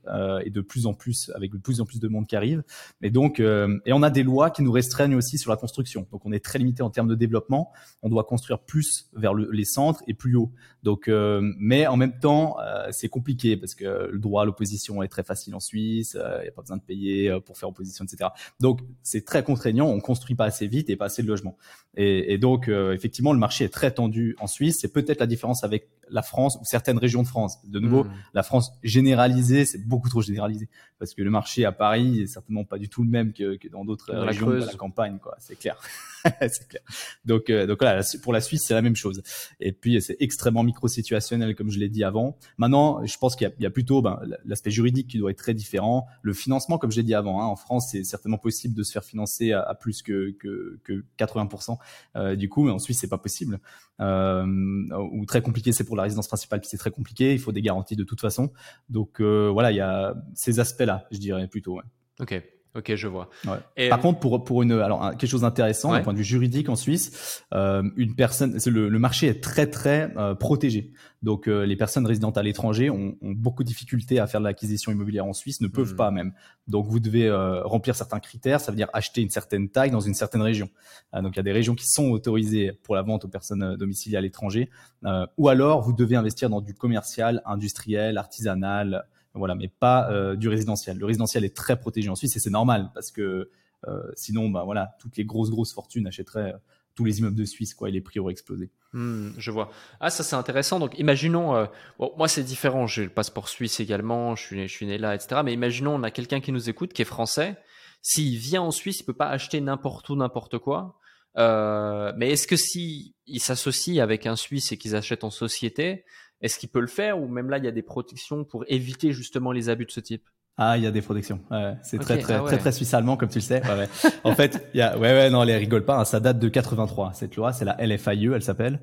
B: et de plus en plus avec de plus en plus de monde qui arrive. Et donc, euh, et on a des lois qui nous restreignent aussi sur la construction. Donc, on est très limité en termes de développement. On doit construire plus vers les centres et plus haut. Donc, euh, mais en même temps, euh, c'est compliqué parce que le droit à l'opposition est très facile en Suisse. Il n'y a pas besoin de payer pour faire opposition, etc. Donc, c'est très contraignant. On construit pas assez vite et pas assez de logements. Et, et donc, effectivement, le marché est très tendu en Suisse. C'est peut-être la différence avec la France ou certaines régions de France. De nouveau, mmh. la France généralisée, c'est beaucoup trop généralisé parce que le marché à Paris est certainement pas du tout le même que, que dans d'autres régions de la campagne, quoi. C'est clair. c'est clair. Donc, euh, donc voilà, pour la Suisse, c'est la même chose. Et puis, c'est extrêmement micro-situationnel, comme je l'ai dit avant. Maintenant, je pense qu'il y, y, a plutôt ben, l'aspect juridique qui doit être très différent. Le financement, comme je l'ai dit avant, hein, en France, c'est certainement possible de se faire financer à, plus que, que, que 80% euh, du coup, mais en Suisse, c'est pas possible. Euh, ou très compliqué, c'est pour la résidence principale, puis c'est très compliqué. Il faut des garanties de toute façon. Donc euh, voilà, il y a ces aspects-là, je dirais plutôt.
A: Ok. Ok, je vois.
B: Ouais. Par contre, pour pour une alors quelque chose d'intéressant d'un point de vue juridique en Suisse, euh, une personne, le, le marché est très très euh, protégé. Donc euh, les personnes résidentes à l'étranger ont, ont, beaucoup de difficultés à faire de l'acquisition immobilière en Suisse, ne peuvent hmm. pas même. Donc vous devez remplir certains critères, ça veut dire acheter une certaine taille dans une certaine région. Donc il y a des régions qui sont autorisées pour la vente aux personnes domiciliées à l'étranger, ou alors vous devez investir dans du commercial, industriel, artisanal voilà, mais pas euh, du résidentiel. Le résidentiel est très protégé en Suisse et c'est normal parce que euh, sinon, bah voilà, toutes les grosses grosses fortunes achèteraient euh, tous les immeubles de Suisse, quoi, et les prix auraient explosé.
A: Hmm, je vois. Ah, ça c'est intéressant. Donc, imaginons, bon, moi c'est différent. J'ai le passeport suisse également. Je suis, je suis né là, etc. Mais imaginons, on a quelqu'un qui nous écoute, qui est français. S'il vient en Suisse, il peut pas acheter n'importe où, n'importe quoi. mais est-ce que si s'associe avec un Suisse et qu'ils achètent en société, est-ce qu'il peut le faire ou même là, il y a des protections pour éviter justement les abus de ce type?
B: Ah, il y a des protections. Ouais, c'est très très, ah très très suisse allemand comme tu le sais. Ouais, ouais. en fait, il y a ouais ouais non, les rigole pas. Hein, ça date de 83 cette loi, c'est la LFIE, elle s'appelle.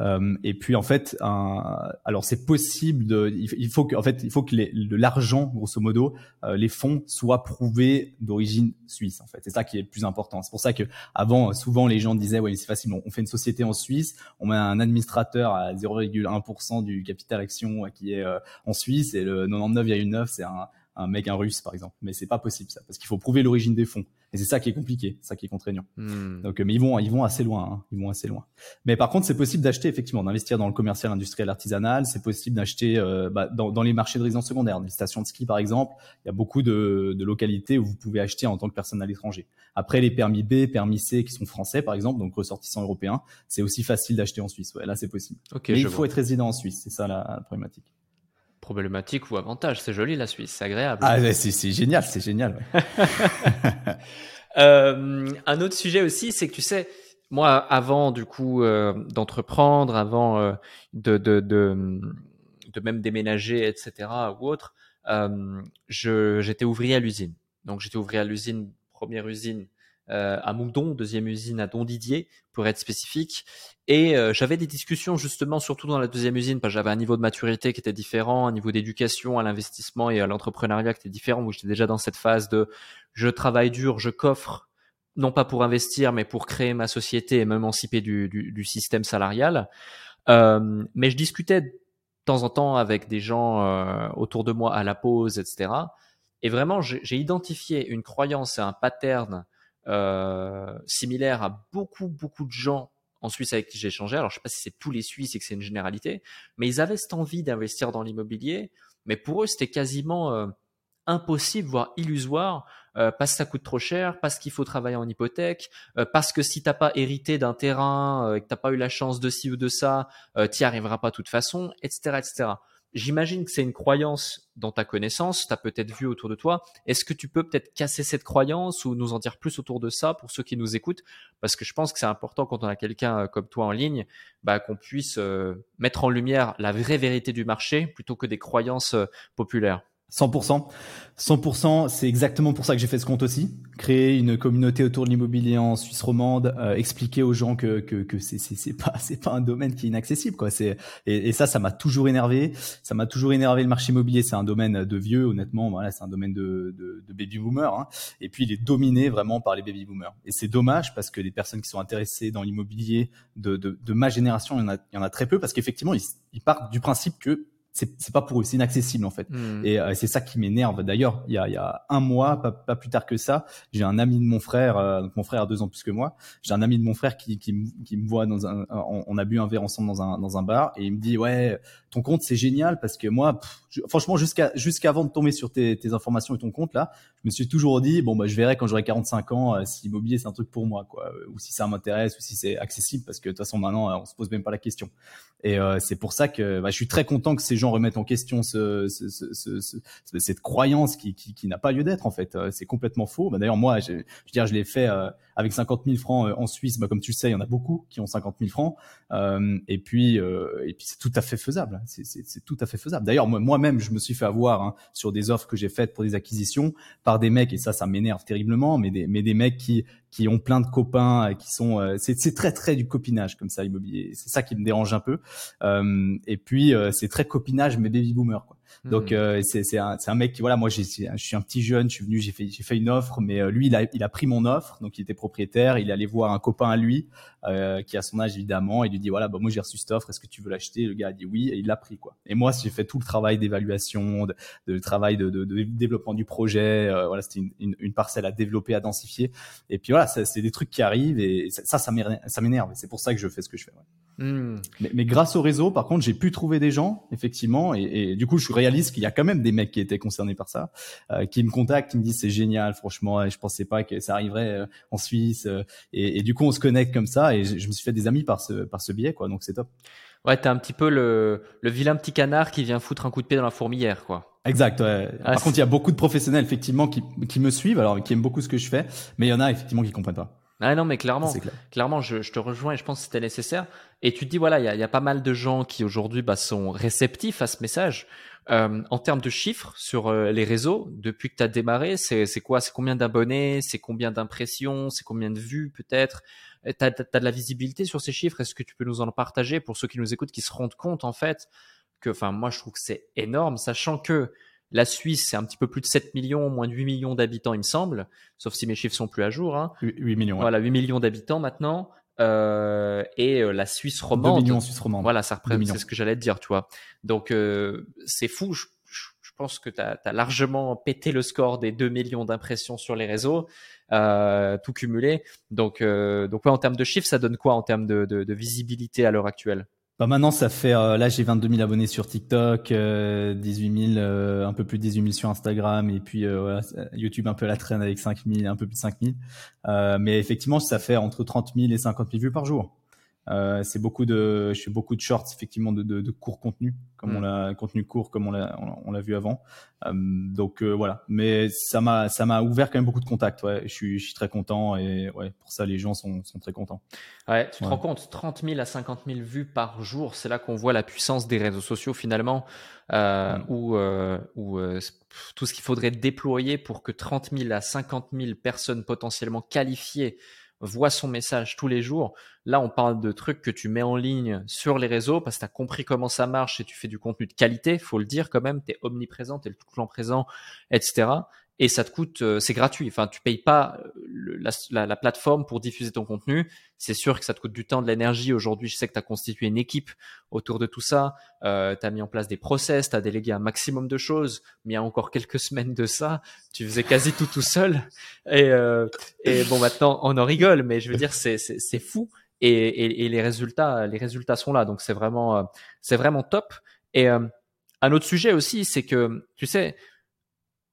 B: Euh, et puis en fait, un, alors c'est possible de, il faut que en fait il faut que l'argent grosso modo, euh, les fonds soient prouvés d'origine suisse. En fait, c'est ça qui est le plus important. C'est pour ça que avant souvent les gens disaient ouais c'est facile, on fait une société en Suisse, on met un administrateur à 0,1% du capital action qui est euh, en Suisse et le 99,9 c'est un un mec un russe par exemple. Mais c'est pas possible ça parce qu'il faut prouver l'origine des fonds. Et c'est ça qui est compliqué ça qui est contraignant. Hmm. donc mais ils vont ils vont assez loin hein. ils vont assez loin. Mais par contre c'est possible d'acheter effectivement d'investir dans le commercial industriel artisanal. C'est possible d'acheter euh, bah, dans, dans, les marchés de résidence secondaire. Les stations de ski par exemple il y a beaucoup de, de localités où vous pouvez acheter en tant que personne à l'étranger après les permis B permis C qui sont français par exemple donc ressortissants européens c'est aussi facile d'acheter en Suisse. Ouais là c'est possible. Mais il faut être résident en Suisse. C'est ça la problématique
A: problématique ou avantage. C'est joli la Suisse, c'est agréable.
B: Ah, c'est génial, c'est génial.
A: euh, un autre sujet aussi, c'est que tu sais, moi, avant du coup d'entreprendre, avant de, de, de, de, même déménager, etc. ou autre, j'étais ouvrier à l'usine. Donc j'étais ouvrier à l'usine, première usine euh, à Moudon, deuxième usine à Don Didier, pour être spécifique. Et euh, j'avais des discussions justement, surtout dans la deuxième usine, parce que j'avais un niveau de maturité qui était différent, un niveau d'éducation à l'investissement et à l'entrepreneuriat qui était différent, où j'étais déjà dans cette phase de je travaille dur, je coffre, non pas pour investir, mais pour créer ma société et m'émanciper du, du, du, système salarial. Euh, mais je discutais de temps en temps avec des gens euh, autour de moi à la pause, etc. Et vraiment, j'ai identifié une croyance et un pattern similaire à beaucoup, beaucoup de gens en Suisse avec qui j'ai échangé. Alors, je sais pas si c'est tous les Suisses et que c'est une généralité, mais ils avaient cette envie d'investir dans l'immobilier. Mais pour eux, c'était quasiment euh, impossible, voire illusoire, euh, parce que ça coûte trop cher, parce qu'il faut travailler en hypothèque, parce que si t'as pas hérité d'un terrain et que t'as pas eu la chance de ci ou de ça, t'y arriveras pas de toute façon, etc., etc. J'imagine que c'est une croyance dans ta connaissance, tu as peut-être vu autour de toi. Est-ce que tu peux peut-être casser cette croyance ou nous en dire plus autour de ça pour ceux qui nous écoutent? Parce que je pense que c'est important quand on a quelqu'un euh, comme toi en ligne, bah, qu'on puisse euh, mettre en lumière la vraie vérité du marché plutôt que des croyances euh, populaires.
B: 100%. 100%, c'est exactement pour ça que j'ai fait ce compte aussi. Créer une communauté autour de l'immobilier en Suisse romande, euh, expliquer aux gens que que, que c'est c'est pas c'est pas un domaine qui est inaccessible quoi. C'est et, ça ça m'a toujours énervé. Ça m'a toujours énervé le marché immobilier. C'est un domaine de vieux honnêtement. Voilà, c'est un domaine de de, de baby boomers. Hein. Et puis il est dominé vraiment par les baby boomers. Et c'est dommage parce que les personnes qui sont intéressées dans l'immobilier de, de, de ma génération, il y en a il y en a très peu parce qu'effectivement ils, ils partent du principe que c'est pas pour eux, c'est inaccessible en fait. Hmm. Et euh, c'est ça qui m'énerve. D'ailleurs, il y a, y a un mois, pas, pas, plus tard que ça, j'ai un ami de mon frère, euh, mon frère a deux ans plus que moi. J'ai un ami de mon frère qui, qui, qui me voit dans un, on, a bu un verre ensemble dans un, dans un bar et il me dit ouais, ton compte c'est génial parce que moi, franchement, jusqu'à jusqu'avant de tomber sur tes, tes, informations et ton compte là, je me suis toujours dit bon bah je verrai quand j'aurai 45 ans euh, si l'immobilier c'est un truc pour moi quoi, ou si ça m'intéresse ou si c'est accessible parce que de toute façon maintenant on se pose même pas la question. Et c'est pour ça que bah, je suis très content que ces gens remettre en question ce, ce, ce, ce cette croyance qui, n'a pas lieu d'être en fait. Euh, c'est complètement faux. Bah, D'ailleurs moi, je, dire, je l'ai fait euh, avec 50 000 francs euh, en Suisse. Bah, comme tu le sais, il y en a beaucoup qui ont 50 000 francs. Euh, et puis euh, et puis c'est tout à fait faisable. Hein. C'est tout à fait faisable. D'ailleurs moi-même, je me suis fait avoir hein, sur des offres que j'ai faites pour des acquisitions par des mecs et ça, ça m'énerve terriblement. Mais des mais des mecs qui qui ont plein de copains qui sont c'est très très du copinage comme ça immobilier c'est ça qui me dérange un peu euh, et puis c'est très copinage mais baby boomer quoi donc euh, c'est c'est un, un mec qui voilà moi je suis un petit jeune, je suis venu, j'ai fait j'ai fait une offre, mais euh, lui il a il a pris mon offre, donc il était propriétaire, il est allé voir un copain à lui euh, qui a son âge évidemment, il lui dit voilà bah moi j'ai reçu cette offre, est-ce que tu veux l'acheter? Le gars a dit oui et il l'a pris quoi. Et moi j'ai fait tout le travail d'évaluation, de, de, travail de, de, de, développement du projet, euh, voilà c'était une, une, une, parcelle à développer, à densifier. Et puis voilà c'est des trucs qui arrivent et ça ça m'énerve. C'est pour ça que je fais ce que je fais. Ouais. Hmm. Mais, mais, grâce au réseau, par contre, j'ai pu trouver des gens, effectivement, et, et, du coup, je réalise qu'il y a quand même des mecs qui étaient concernés par ça, euh, qui me contactent, qui me disent c'est génial, franchement, je pensais pas que ça arriverait euh, en Suisse, euh, et, et, du coup, on se connecte comme ça, et je, je, me suis fait des amis par ce par ce biais, quoi. Donc c'est top.
A: Ouais, t'es un petit peu le, le vilain petit canard qui vient foutre un coup de pied dans la fourmilière, quoi.
B: Exact. Ouais. Ah, par contre, il y a beaucoup de professionnels effectivement qui, qui me suivent, alors qui aiment beaucoup ce que je fais, mais il y en a effectivement qui comprennent pas.
A: Ah non, mais clairement, clairement, je, je, te rejoins et je pense que c'était nécessaire. Et tu te dis, voilà, il y a, y a, pas mal de gens qui aujourd'hui bah, sont réceptifs à ce message. Euh, en termes de chiffres sur euh, les réseaux, depuis que tu as démarré, c'est quoi? C'est combien d'abonnés? C'est combien d'impressions? C'est combien de vues peut-être? Tu as, de la visibilité sur ces chiffres? Est-ce que tu peux nous en partager pour ceux qui nous écoutent, qui se rendent compte en fait que, enfin, moi je trouve que c'est énorme, sachant que la Suisse, c'est un petit peu plus de 7 millions, moins de 8 millions d'habitants, il me semble, sauf si mes chiffres sont plus à jour. Hein.
B: 8 millions.
A: Voilà, 8 millions d'habitants maintenant. Euh, et euh, la Suisse romande.
B: 2 millions en Suisse romande.
A: Voilà, ça représente, c'est ce que j'allais te dire, tu vois. Donc, euh, c'est fou. Je, je, pense que tu as, as, largement pété le score des 2 millions d'impressions sur les réseaux, euh, tout cumulé. Donc, euh, donc ouais, en termes de chiffres, ça donne quoi en termes de, de, de visibilité à l'heure actuelle?
B: Bah maintenant ça fait euh, là j'ai 22 000 abonnés sur TikTok, euh, 18 000 euh, un peu plus de 18 000 sur Instagram et puis euh, voilà, YouTube un peu à la traîne avec 5 000 un peu plus de 5 000. mais effectivement ça fait entre 30 000 et 50 000 vues par jour. Euh, c'est beaucoup de, je fais beaucoup de shorts effectivement de, de, de court contenu, comme on mm. l'a contenu court comme on l'a on, l'a vu avant. Euh, donc euh, voilà, mais ça m'a ça m'a ouvert quand même beaucoup de contacts. Ouais, je suis je suis très content et ouais pour ça les gens sont sont très contents.
A: Ouais, tu te rends compte, 30 000 à 50 000 vues par jour, c'est là qu'on voit la puissance des réseaux sociaux finalement, euh, mm. où où tout ce qu'il faudrait déployer pour que 30 000 à 50 000 personnes potentiellement qualifiées voit son message tous les jours. Là, on parle de trucs que tu mets en ligne sur les réseaux parce que tu as compris comment ça marche et tu fais du contenu de qualité, faut le dire quand même, tu es omniprésent, tu es le tout le présent, etc et ça te coûte, euh, c'est gratuit. Enfin, tu payes pas euh, la, la, plateforme pour diffuser ton contenu. C'est sûr que ça te coûte du temps, de l'énergie. Aujourd'hui, je sais que tu as constitué une équipe autour de tout ça. Euh, tu as mis en place des process, tu as délégué un maximum de choses. Mais il y a encore quelques semaines de ça, tu faisais quasi tout tout seul. Et, euh, et bon, maintenant, on en rigole, mais je veux dire, c'est fou. Et, et, et, les résultats, les résultats sont là. Donc c'est vraiment, euh, c'est vraiment top. Et un autre sujet aussi, c'est que tu sais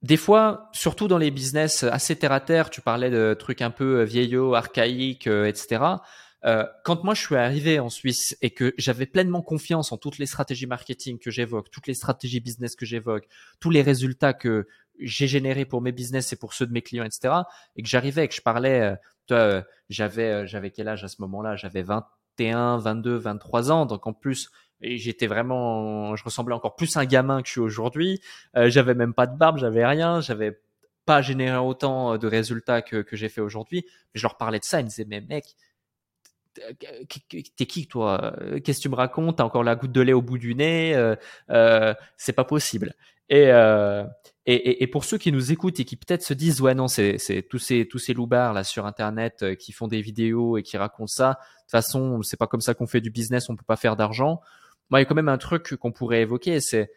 A: des fois, surtout dans les business assez terre à terre, tu parlais de trucs un peu euh, vieillots, archaïques, euh, etc. Euh, quand moi je suis arrivé en Suisse et que j'avais pleinement confiance en toutes les stratégies marketing que j'évoque, toutes les stratégies business que j'évoque, tous les résultats que j'ai générés pour mes business et pour ceux de mes clients, etc. Et que j'arrivais et que je parlais, j'avais j'avais quel âge à ce moment-là? J'avais 21, 22, 23 ans. Donc en plus, et j'étais vraiment, je ressemblais encore plus à un gamin que je suis aujourd'hui. Euh, j'avais même pas de barbe, j'avais rien, j'avais pas généré autant de résultats que, que j'ai fait aujourd'hui. Mais je leur parlais de ça, ils me disaient mais mec, t'es qui toi? Qu'est-ce que tu me racontes? T'as encore la goutte de lait au bout du nez euh, euh, C'est pas possible. Et, euh, et, et, pour ceux qui nous écoutent et qui peut-être se disent ouais non c'est tous ces tous ces loupards là sur internet euh, qui font des vidéos et qui racontent ça. De toute façon c'est pas comme ça qu'on fait du business, on peut pas faire d'argent. Moi, il y a quand même un truc qu'on pourrait évoquer, c'est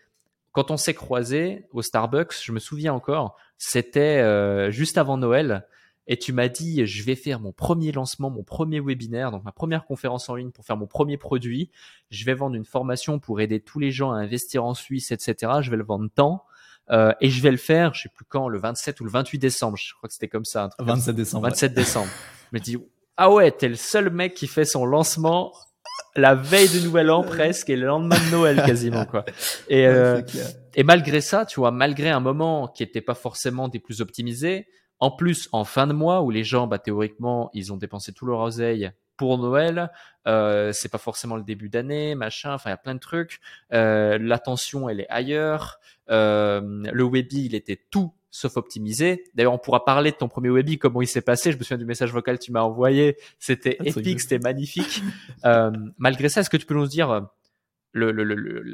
A: quand on s'est croisé au Starbucks, je me souviens encore, c'était euh, juste avant Noël, et tu m'as dit, je vais faire mon premier lancement, mon premier webinaire, donc ma première conférence en ligne pour faire mon premier produit. Je vais vendre une formation pour aider tous les gens à investir en Suisse, etc. Je vais le vendre tant. Euh, et je vais le faire, je sais plus quand, le 27 ou le 28 décembre. Je crois que c'était comme ça.
B: 27 décembre.
A: 27 décembre. Je me dis, ah ouais, t'es le seul mec qui fait son lancement la veille du Nouvel An presque et le lendemain de Noël quasiment quoi. Et, euh, et malgré ça, tu vois, malgré un moment qui était pas forcément des plus optimisés, en plus en fin de mois où les gens, bah théoriquement, ils ont dépensé tout leur oseille pour Noël, euh, c'est pas forcément le début d'année, machin. Enfin, il y a plein de trucs. Euh, L'attention, elle est ailleurs. Euh, le Webby, il était tout sauf optimisé. D'ailleurs, on pourra parler de ton premier Webby, comment il s'est passé. Je me souviens du message vocal que tu m'as envoyé. C'était épique, c'était magnifique. euh, malgré ça, est-ce que tu peux nous dire euh, le, le, le,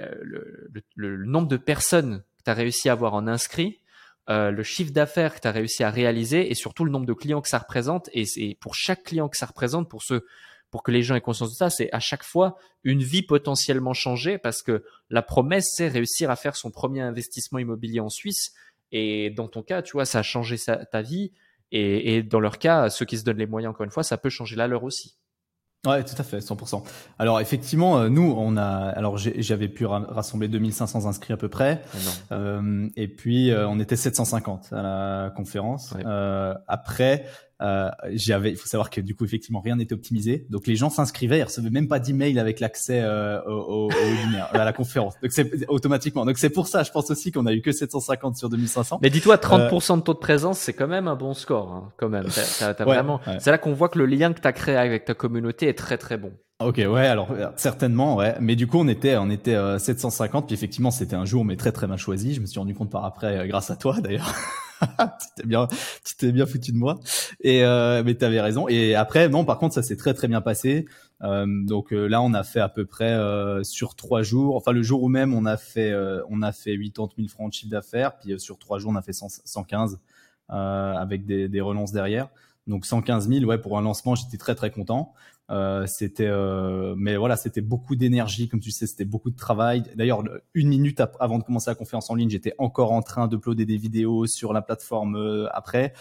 A: le nombre de personnes que tu as réussi à avoir en inscrit, euh, le chiffre d'affaires que tu as réussi à réaliser et surtout le nombre de clients que ça représente. Et, c'est pour chaque client que ça représente, pour ceux pour que les gens aient conscience de ça, c'est à chaque fois une vie potentiellement changée parce que la promesse, c'est réussir à faire son premier investissement immobilier en Suisse et dans ton cas, tu vois, ça a changé ta vie. Et, dans leur cas, ceux qui se donnent les moyens, encore une fois, ça peut changer la leur aussi.
B: Ouais, tout à fait, 100%. Alors effectivement, euh, nous, on a, alors j'avais pu rassembler 2500 inscrits à peu près, ah euh, et puis euh, on était 750 à la conférence. Euh, après, euh, j'avais, il faut savoir que du coup effectivement rien n'était optimisé, donc les gens s'inscrivaient, ils recevaient même pas d'email avec l'accès euh, au, au, webinaire, à la conférence, donc c'est automatiquement. Donc c'est pour ça, je pense aussi qu'on a eu que 750 sur 2500.
A: Mais dis-toi, 30% euh, de taux de présence, c'est quand même un bon score, hein, quand même. T'as, t'as, vraiment, c'est là qu'on voit que le lien que t'as créé avec ta communauté est très très bon.
B: Ok, ouais, alors certainement, ouais. Mais du coup, on était, on était 750, puis effectivement, c'était un jour mais très très mal choisi. Je me suis rendu compte par après, grâce à toi d'ailleurs. tu t'es bien, tu t'es bien foutu de moi. Et euh, mais t'avais raison. Et après, non, par contre, ça s'est très très bien passé. Euh, donc euh, là, on a fait à peu près euh, sur trois jours. Enfin, le jour où même, on a fait, euh, on a fait 80 000 francs de chiffre d'affaires. Puis sur trois jours, on a fait 115 avec des, des relances derrière. Donc 115 000, ouais, pour un lancement, j'étais très très content. Euh, c'était, euh, mais voilà, c'était beaucoup d'énergie, comme tu sais, c'était beaucoup de travail. D'ailleurs, une minute avant de commencer la conférence en ligne, j'étais encore en train d'uploader des vidéos sur la plateforme euh, après.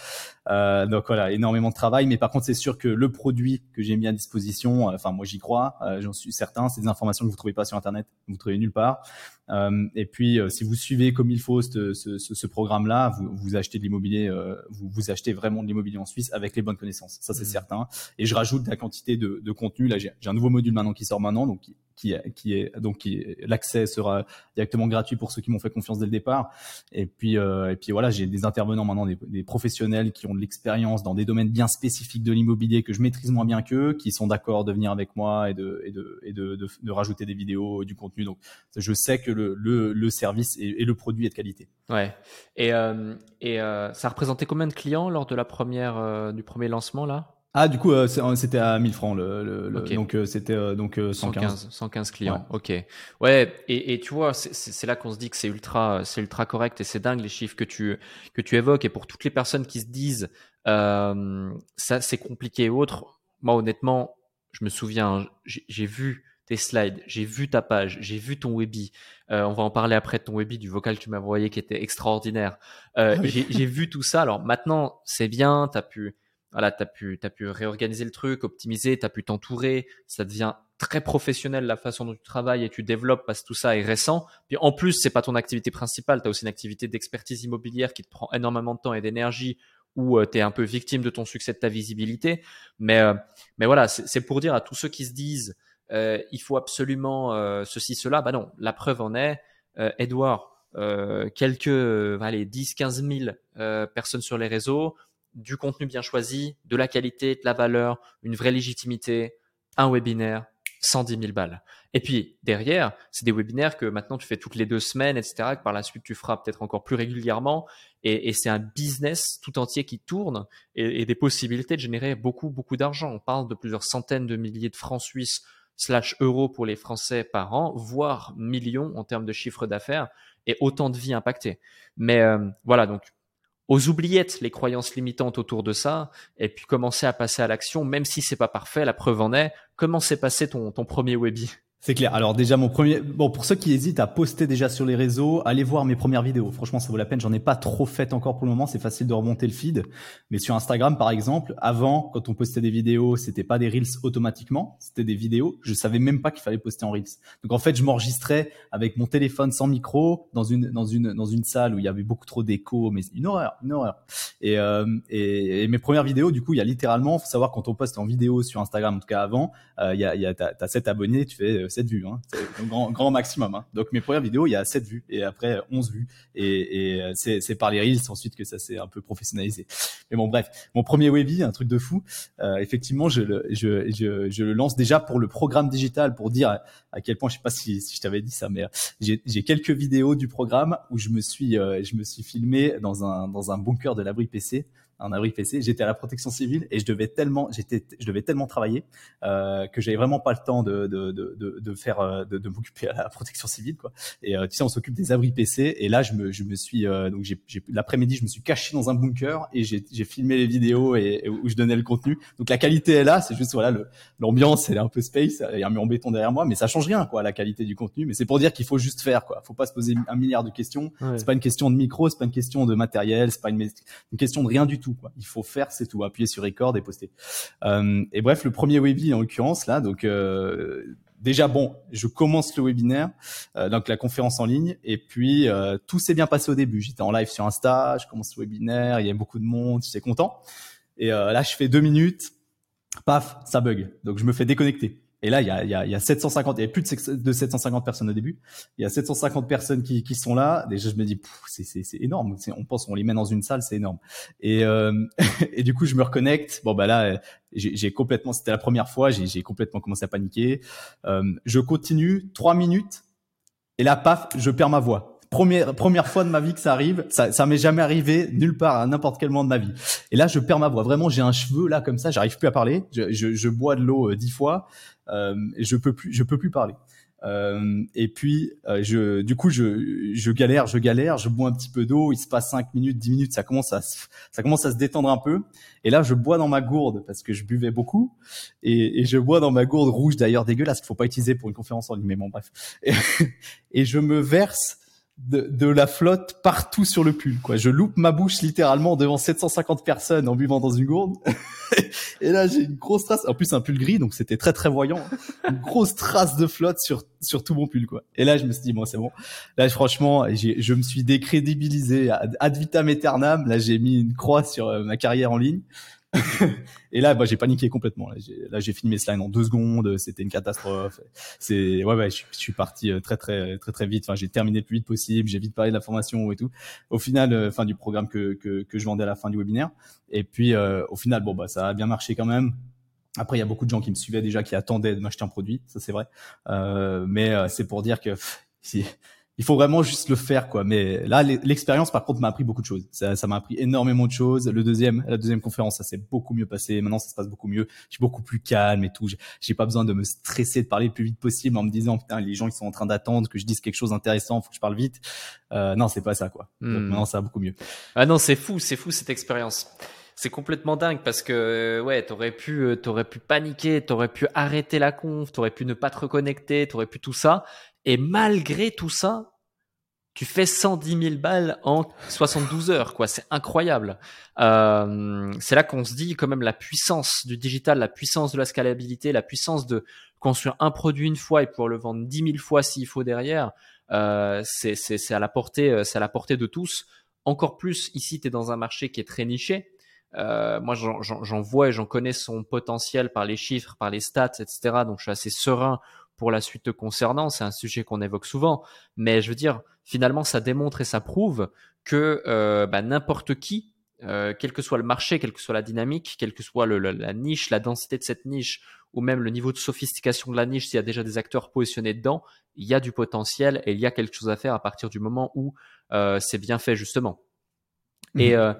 B: Euh, donc voilà, énormément de travail. Mais par contre, c'est sûr que le produit que j'ai mis à disposition, enfin moi j'y crois, j'en suis certain. C'est des informations que vous trouvez pas sur Internet, vous trouvez nulle part. Euh, et puis, euh, si vous suivez comme il faut ce, ce, ce programme-là, vous, vous achetez de l'immobilier, euh, vous, vous achetez vraiment de l'immobilier en Suisse avec les bonnes connaissances. Ça, c'est mmh. certain. Et je rajoute la quantité de, de contenu. Là, j'ai un nouveau module maintenant qui sort maintenant, donc qui, est donc qui l'accès sera directement gratuit pour ceux qui m'ont fait confiance dès le départ. Et puis euh, et puis voilà, j'ai des intervenants maintenant, des, professionnels qui ont de l'expérience dans des domaines bien spécifiques de l'immobilier que je maîtrise moins bien qu'eux, qui sont d'accord de venir avec moi et de et de et de, de, rajouter des vidéos et du contenu. Donc je sais que le le, service et, et, le produit est de qualité.
A: Ouais. Et euh, et euh, ça représentait combien de clients lors de la première euh, du premier lancement là?
B: Ah, du coup, euh, euh, c'était à 1000 francs, le, le, donc euh, c'était donc 115.
A: 115 clients. Ok. Ouais. Et, et tu vois, c'est là qu'on se dit que c'est ultra, c'est ultra correct et c'est dingue les chiffres que tu que tu évoques. Et pour toutes les personnes qui se disent euh, ça c'est compliqué et autres, moi honnêtement, je me souviens, j'ai vu tes slides, j'ai vu ta page, j'ai vu ton webi. Euh, on va en parler après de ton webi, du vocal que tu m'as envoyé qui était extraordinaire. Euh, j'ai vu tout ça. Alors maintenant, c'est bien, tu as pu voilà, tu as pu, as pu réorganiser le truc, optimiser, tu as pu t'entourer, ça devient très professionnel la façon dont tu travailles et tu développes parce que tout ça est récent. Puis en plus, c'est pas ton activité principale, tu as aussi une activité d'expertise immobilière qui te prend énormément de temps et d'énergie où euh, tu es un peu victime de ton succès, de ta visibilité. Mais, euh, mais voilà, c'est pour dire à tous ceux qui se disent euh, il faut absolument euh, ceci, cela, bah non, la preuve en est, Edouard, quelques allez, 10, 15 000 personnes sur les réseaux, du contenu bien choisi, de la qualité, de la valeur, une vraie légitimité, un webinaire, 110 000 balles. Et puis derrière, c'est des webinaires que maintenant tu fais toutes les deux semaines, etc. Que par la suite tu feras peut-être encore plus régulièrement. Et, c'est un business tout entier qui tourne et, des possibilités de générer beaucoup beaucoup d'argent. On parle de plusieurs centaines de milliers de francs suisses slash euros pour les Français par an, voire millions en termes de chiffre d'affaires et autant de vies impactées. Mais euh, voilà, donc aux oubliettes les croyances limitantes autour de ça et puis commencer à passer à l'action, même si c'est pas parfait. La preuve en est. Comment s'est passé ton, ton premier webi?
B: C'est clair. Alors déjà mon premier, bon pour ceux qui hésitent à poster déjà sur les réseaux, allez voir mes premières vidéos. Franchement, ça vaut la peine. J'en ai pas trop fait encore pour le moment. C'est facile de remonter le feed. Mais sur Instagram, par exemple, avant, quand on postait des vidéos, c'était pas des reels automatiquement, c'était des vidéos. Je savais même pas qu'il fallait poster en reels. Donc en fait, je m'enregistrais avec mon téléphone sans micro dans une dans une dans une salle où il y avait beaucoup trop d'écho, mais une horreur, une horreur. Et, euh, et, mes premières vidéos, du coup, il y a littéralement, faut savoir quand on poste en vidéo sur Instagram, en tout cas avant, euh, il y a, il y a t'as, t'as 7 abonnés, tu fais 7 vues, hein. c'est grand, grand maximum. Hein. Donc mes premières vidéos, il y a 7 vues et après 11 vues. Et, et c'est, c'est par les reels ensuite que ça s'est un peu professionnalisé. Mais bon, bref, mon premier webi, un truc de fou. Euh, effectivement, je le, je, je, je, le lance déjà pour le programme digital, pour dire à, quel point, je sais pas si, si je t'avais dit ça, mais j'ai, j'ai quelques vidéos du programme où je me suis, euh, je me suis filmé dans un, dans un bunker de l'abri PC un abri PC. J'étais à la protection civile et je devais tellement, j'étais, je devais tellement travailler euh, que j'avais vraiment pas le temps de de de, de faire euh, de, de m'occuper à la protection civile quoi. Et euh, tu sais, on s'occupe des abris PC et là je me je me suis euh, donc j'ai l'après-midi je me suis caché dans un bunker et j'ai j'ai filmé les vidéos et, où je donnais le contenu. Donc la qualité est là, c'est juste voilà l'ambiance elle est un peu space, il y a un mur en béton derrière moi, mais ça change rien quoi la qualité du contenu. Mais c'est pour dire qu'il faut juste faire quoi. Faut pas se poser un milliard de questions. C'est pas une question de micro, c'est pas une question de matériel, c'est pas une, une question de rien du tout. Il faut faire, c'est tout. Appuyer sur record et poster. Euh, et bref, le premier webi en l'occurrence là, donc euh, déjà bon, je commence le webinaire, euh, donc la conférence en ligne, et puis tout s'est bien passé au début. J'étais en live sur Insta, je commence le webinaire, il y a beaucoup de monde, j'étais content. Et là, je fais deux minutes, paf, ça bug. Donc je me fais déconnecter. Et là, il y a, y a, y a 750, il y a plus de 750 personnes au début. Il y a 750 personnes qui, qui sont là. Déjà, je me dis, c'est, énorme. On pense, on les met dans une salle, c'est énorme. Et, euh, et du coup, je me reconnecte. Bon, bah là, j'ai, complètement, c'était la première fois, j'ai, j'ai complètement commencé à paniquer. Euh, je continue trois minutes. Et là, paf, je perds ma voix première première fois de ma vie que ça arrive. Ça ça m'est jamais arrivé nulle part à n'importe quel moment de ma vie. Et là, je perds ma voix. Vraiment, j'ai un cheveu là comme ça. J'arrive plus à parler. Je, je, je bois de l'eau euh, dix fois. Euh, je peux plus je peux plus parler. Euh, et puis, euh, je, du coup, je, je galère, je galère, je bois un petit peu d'eau. Il se passe 5 minutes, 10 minutes, ça commence à, ça commence à se détendre un peu. Et là, je bois dans ma gourde parce que je buvais beaucoup. Et, et je bois dans ma gourde rouge, d'ailleurs dégueulasse, qu'il faut pas utiliser pour une conférence en ligne, mais bon, bref. Et je me verse de, la flotte partout sur le pull. Quoi. Je loupe ma bouche littéralement devant 750 personnes en buvant dans une gourde. et là, j'ai une grosse trace. En plus, un pull gris, donc c'était très très voyant. Une grosse trace de flotte sur sur tout mon pull, quoi. Et là, je me suis dit, bon, c'est bon. Là, franchement, je me suis décrédibilisé ad vitam aeternam. Là, j'ai mis une croix sur euh, ma carrière en ligne et là, bah, j'ai paniqué complètement. Là, j'ai fini mes slides en deux secondes. C'était une catastrophe. C'est ouais, ouais, je, suis parti euh, très, très, très, très vite. Enfin, j'ai terminé le plus vite possible. J'ai vite parlé de la formation et tout. Au final, euh, fin du programme que, que, que je vendais à la fin du webinaire. Et puis, euh, au final, bon, bah, ça a bien marché quand même. Après, il y a beaucoup de gens qui me suivaient déjà, qui attendaient de m'acheter un produit. Ça, c'est vrai. Euh, mais c'est pour dire que si il faut vraiment juste le faire quoi. Mais là l'expérience par contre m'a appris beaucoup de choses. Ça ça m'a appris énormément de choses. Le deuxième la deuxième conférence ça s'est beaucoup mieux passé. Maintenant ça se passe beaucoup mieux. Je suis beaucoup plus calme et tout. J'ai pas besoin de me stresser de parler le plus vite possible en me disant putain les gens ils sont en train d'attendre que je dise quelque chose d'intéressant faut que je parle vite. Euh, non c'est pas ça quoi. Donc hmm. maintenant ça va beaucoup mieux.
A: Ah non c'est fou c'est fou cette expérience. C'est complètement dingue parce que ouais, t'aurais pu, euh, t'aurais pu paniquer, t'aurais pu arrêter la conf, t'aurais pu ne pas te reconnecter, t'aurais pu tout ça, et malgré tout ça, tu fais 110 000 balles en 72 heures, quoi. C'est incroyable. Euh, c'est là qu'on se dit quand même la puissance du digital, la puissance de la scalabilité, la puissance de construire un produit une fois et pouvoir le vendre 10 000 fois s'il faut derrière. Euh, c'est, c'est, c'est à la portée, euh, c'est à la portée de tous. Encore plus ici, tu es dans un marché qui est très niché. Euh, moi, j'en, j'en vois et j'en connais son potentiel par les chiffres, par les stats, etc. Donc, je suis assez serein pour la suite concernant. C'est un sujet qu'on évoque souvent, mais je veux dire, finalement, ça démontre et ça prouve que euh, bah, n'importe qui, euh, quel que soit le marché, quelle que soit la dynamique, quelle que soit le, la niche, la densité de cette niche, ou même le niveau de sophistication de la niche, s'il y a déjà des acteurs positionnés dedans, il y a du potentiel et il y a quelque chose à faire à partir du moment où euh, c'est bien fait justement. Et mmh.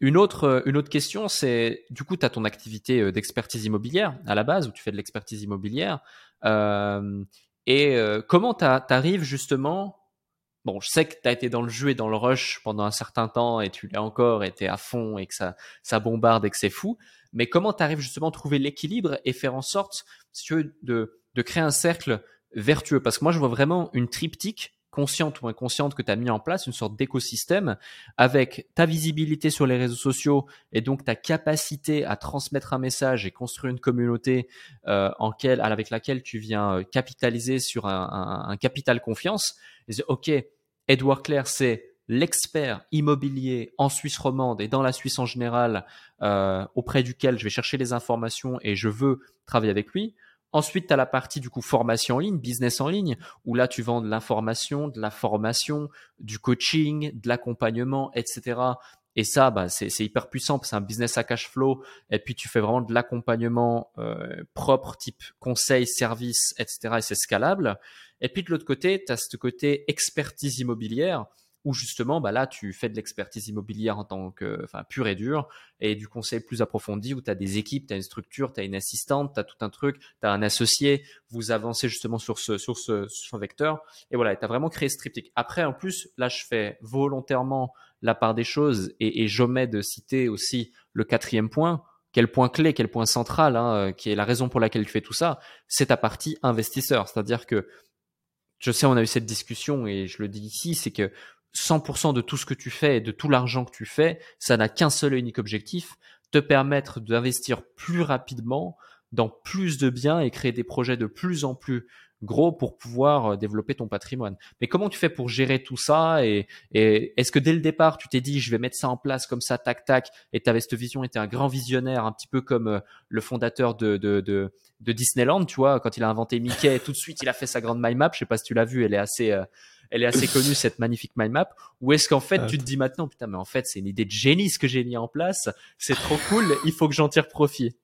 A: une autre une autre question, c'est du coup, tu as ton activité d'expertise immobilière à la base, où tu fais de l'expertise immobilière. Et comment tu arrives justement Bon, je sais que tu as été dans le jeu et dans le rush pendant un certain temps et tu l'as encore été à fond et que ça, ça bombarde et que c'est fou. Mais comment tu arrives justement à trouver l'équilibre et faire en sorte, si tu veux, de, de créer un cercle vertueux? Parce que moi, je vois vraiment une triptyque consciente ou inconsciente que tu as mis en place, une sorte d'écosystème avec ta visibilité sur les réseaux sociaux et donc ta capacité à transmettre un message et construire une communauté euh, avec laquelle tu viens euh, capitaliser sur un, capital confiance. Et ok, Edouard Claire, c'est l'expert immobilier en Suisse romande et dans la Suisse en général euh, auprès duquel je vais chercher les informations et je veux travailler avec lui. Ensuite, tu as la partie du coup formation en ligne, business en ligne, où là, tu vends de l'information, de la formation, du coaching, de l'accompagnement, etc. Et ça, bah, c'est hyper puissant, c'est un business à cash flow. Et puis, tu fais vraiment de l'accompagnement euh, propre, type conseil, service, etc. Et c'est scalable. Et puis, de l'autre côté, tu as ce côté expertise immobilière où justement, bah là, tu fais de l'expertise immobilière en tant que, enfin, pure et dure, et du conseil plus approfondi où tu as des équipes, tu as une structure, tu as une assistante, tu as tout un truc, tu as un associé, vous avancez justement sur ce, sur ce, sur ce vecteur, et voilà, tu as vraiment créé ce triptyque. Après, en plus, là, je fais volontairement la part des choses, et, et j'omets de citer aussi le quatrième point, quel point clé, quel point central, hein, qui est la raison pour laquelle tu fais tout ça, c'est ta partie investisseur. C'est-à-dire que je sais, on a eu cette discussion et je le dis ici, c'est que 100% de tout ce que tu fais et de tout l'argent que tu fais, ça n'a qu'un seul et unique objectif, te permettre d'investir plus rapidement dans plus de biens et créer des projets de plus en plus gros pour pouvoir euh, développer ton patrimoine. Mais comment tu fais pour gérer tout ça et, est-ce que dès le départ tu t'es dit je vais mettre ça en place comme ça tac tac et tu avais cette vision tu un grand visionnaire un petit peu comme euh, le fondateur de, de, de, de, Disneyland, tu vois, quand il a inventé Mickey, tout de suite il a fait sa grande mind map, je sais pas si tu l'as vu, elle est assez euh, elle est assez connue cette magnifique mind map. Ou est-ce qu'en fait tu te dis maintenant putain mais en fait c'est une idée de génie ce que j'ai mis en place. C'est trop cool il faut que j'en tire profit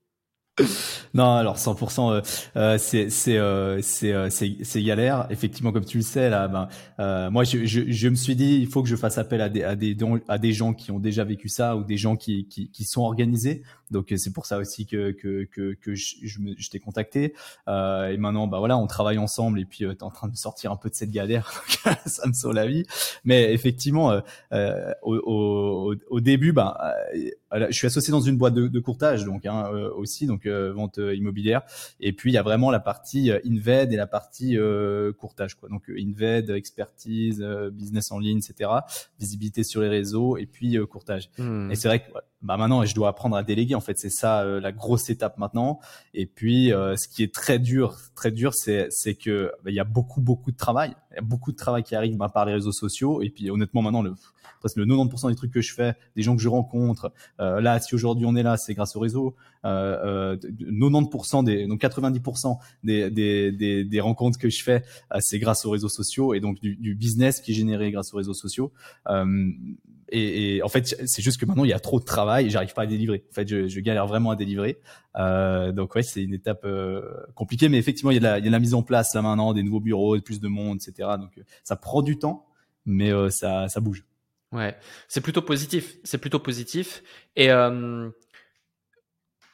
B: non, alors 100%, euh, euh, c'est c'est euh, c'est euh, c'est c'est galère. Effectivement, comme tu le sais là, ben euh, moi je, je, je me suis dit il faut que je fasse appel à des à des à des gens qui ont déjà vécu ça ou des gens qui qui, qui sont organisés. Donc c'est pour ça aussi que que que, que je, je, t'ai contacté. et maintenant bah voilà, on travaille ensemble et puis tu es en train de sortir un peu de cette galère. ça me sauve la vie. Mais effectivement, au, au, au début, bah je suis associé dans une boîte de, de courtage donc hein, aussi donc vente immobilière. Et puis il y a vraiment la partie Inved et la partie courtage quoi. Donc Inved expertise business en ligne etc visibilité sur les réseaux et puis courtage. Hmm. et c'est vrai que bah maintenant je dois apprendre à déléguer en fait. C'est ça la grosse étape maintenant. Et puis ce qui est très dur très dur c'est c'est que bah, il y a beaucoup beaucoup de travail. Il y a beaucoup de travail qui arrive bah, par les réseaux sociaux. Et puis honnêtement maintenant le presque le 90% des trucs que je fais des gens que je rencontre euh, là si aujourd'hui on est là c'est grâce au réseau euh, euh, 90% des donc 90% des, des, des, rencontres que je fais euh, c'est grâce aux réseaux sociaux et donc du, business qui est généré grâce aux réseaux sociaux euh, et, en fait, c'est juste que maintenant il y a trop de travail, j'arrive pas à délivrer. En fait, je, je galère vraiment à délivrer. Euh, donc ouais, c'est une étape euh, compliquée, mais effectivement, il y, a la, mise en place là maintenant, des nouveaux bureaux, plus de monde, etc. Donc euh, ça prend du temps, mais euh, ça, ça bouge.
A: Ouais, c'est plutôt positif. C'est plutôt positif. Et euh,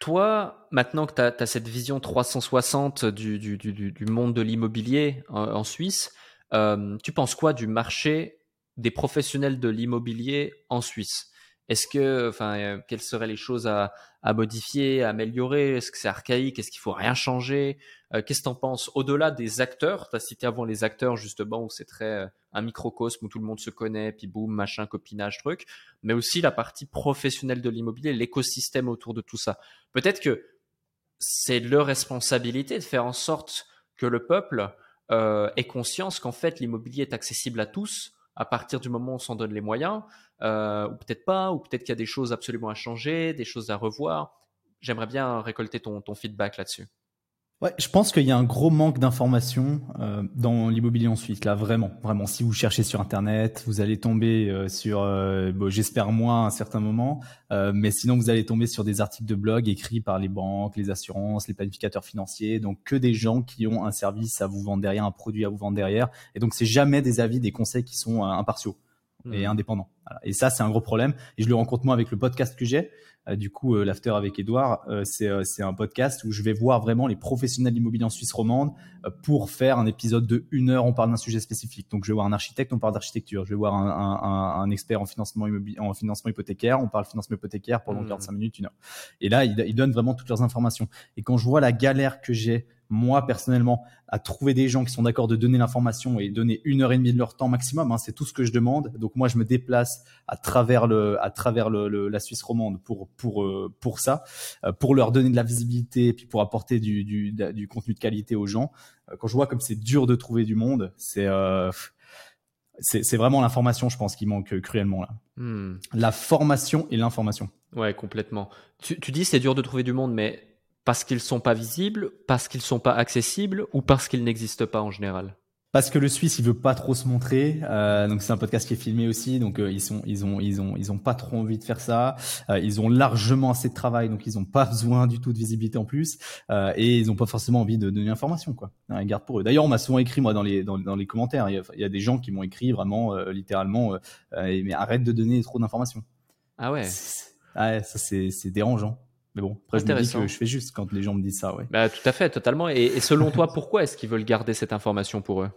A: toi, maintenant que tu as, cette vision 360 du, du, du, du monde de l'immobilier en, en, Suisse, tu penses quoi du marché des professionnels de l'immobilier en Suisse? Est-ce que, enfin, euh, quelles seraient les choses à, à modifier, à améliorer? Est-ce que c'est archaïque? Est-ce qu'il faut rien changer? Euh, Qu'est-ce que tu en penses? Au-delà des acteurs, tu as cité avant les acteurs justement où c'est très euh, un microcosme où tout le monde se connaît, puis boum, machin, copinage, truc, mais aussi la partie professionnelle de l'immobilier, l'écosystème autour de tout ça. Peut-être que c'est leur responsabilité de faire en sorte que le peuple ait conscience qu'en fait l'immobilier est accessible à tous à partir du moment où on s'en donne les moyens, euh, ou peut-être pas, ou peut-être qu'il y a des choses absolument à changer, des choses à revoir. J'aimerais bien récolter ton, ton feedback là-dessus.
B: Ouais, je pense qu'il y a un gros manque d'informations euh, dans l'immobilier en Suisse, là, vraiment, vraiment. Si vous cherchez sur Internet, vous allez tomber euh, sur, euh, j'espère moi, à un certain moment, euh, mais sinon vous allez tomber sur des articles de blog écrits par les banques, les assurances, les planificateurs financiers, donc que des gens qui ont un service à vous vendre derrière, un produit à vous vendre derrière, et donc c'est jamais des avis, des conseils qui sont impartiaux et mmh. indépendants. Voilà. Et ça, c'est un gros problème. Et je le rencontre moi avec le podcast que j'ai. Euh, du coup, euh, l'after avec Edouard, euh, c'est un podcast où je vais voir vraiment les professionnels de l'immobilier en Suisse romande pour faire un épisode de une heure. On parle d'un sujet spécifique. Donc, je vais voir un architecte, on parle d'architecture. Je vais voir un, un, un, expert en financement immobilier, en financement hypothécaire. On parle financement hypothécaire pendant 45 mmh. minutes, une heure. Et là, il, il donne vraiment toutes leurs informations. Et quand je vois la galère que j'ai moi personnellement à trouver des gens qui sont d'accord de donner l'information et donner une heure et demie de leur temps maximum. Hein, c'est tout ce que je demande. Donc moi je me déplace à travers le à travers le, la Suisse romande pour pour euh, pour ça, euh, pour leur donner de la visibilité et puis pour apporter du du, du contenu de qualité aux gens. Euh, quand je vois comme c'est dur de trouver du monde, c'est c'est vraiment l'information, je pense, qui manque cruellement là. Hmm. La formation et l'information.
A: Ouais, complètement. Tu, tu dis c'est dur de trouver du monde, mais parce qu'ils sont pas visibles, parce qu'ils sont pas accessibles ou parce qu'ils n'existent pas en général?
B: Parce que le Suisse il veut pas trop se montrer, euh, donc c'est un podcast qui est filmé aussi, donc euh, ils sont ils ont ils ont ils ont pas trop envie de faire ça. Euh, ils ont largement assez de travail, donc ils ont pas besoin du tout de visibilité en plus, et ils ont pas forcément envie de donner l'information quoi. Hein, garde pour eux. D'ailleurs on m'a souvent écrit moi dans les dans, dans les commentaires, il y, a, il y, a, des gens qui m'ont écrit vraiment littéralement, mais arrête de donner trop d'informations.
A: Ah ouais.
B: Ah, ça c'est dérangeant. Mais bon, après, je me dis que je fais juste quand les gens me disent ça, ouais.
A: Bah, tout à fait, totalement. Et, et selon toi, pourquoi est-ce qu'ils veulent garder cette information pour eux?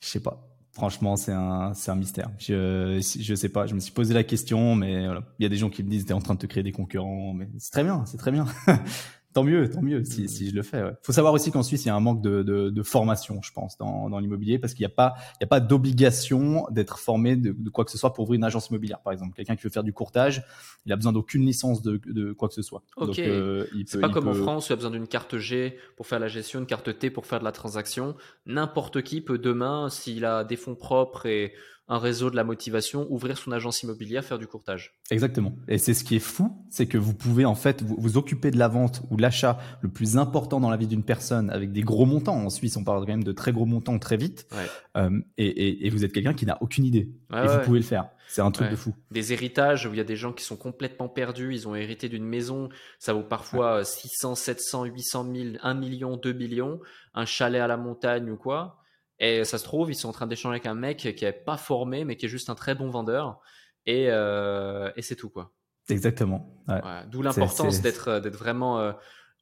B: Je sais pas. Franchement, c'est un, c'est un mystère. Je, je sais pas. Je me suis posé la question, mais voilà. Il y a des gens qui me disent, t'es en train de te créer des concurrents, mais c'est très bien, c'est très bien. tant mieux, tant mieux si, si je le fais. Ouais. Faut savoir aussi qu'en Suisse, il y a un manque de, de, de formation, je pense, dans, dans l'immobilier, parce qu'il n'y a pas, il y a pas d'obligation d'être formé de, de, quoi que ce soit pour ouvrir une agence immobilière, par exemple. Quelqu'un qui veut faire du courtage, il a besoin d'aucune licence de, de quoi que ce soit.
A: Ok. Donc, euh, c'est pas comme peut... en France, où il a besoin d'une carte G pour faire la gestion, une carte T pour faire de la transaction. N'importe qui peut demain, s'il a des fonds propres et un réseau de la motivation, ouvrir son agence immobilière, faire du courtage.
B: Exactement. Et c'est ce qui est fou, c'est que vous pouvez en fait vous, vous occuper de la vente ou l'achat le plus important dans la vie d'une personne avec des gros montants. En Suisse, on parle quand même de très gros montants très vite. Ouais. Euh, et, et, et, vous êtes quelqu'un qui n'a aucune idée. Ouais, et vous pouvez le faire. C'est un truc de fou.
A: Des héritages où il y a des gens qui sont complètement perdus. Ils ont hérité d'une maison. Ça vaut parfois 600, 700, 800 000, 1 million, 2 millions. Un chalet à la montagne ou quoi et ça se trouve, ils sont en train d'échanger avec un mec qui est pas formé, mais qui est juste un très bon vendeur. Et, euh, et c'est tout, quoi.
B: Exactement. Ouais.
A: D'où l'importance d'être euh, d'être vraiment euh,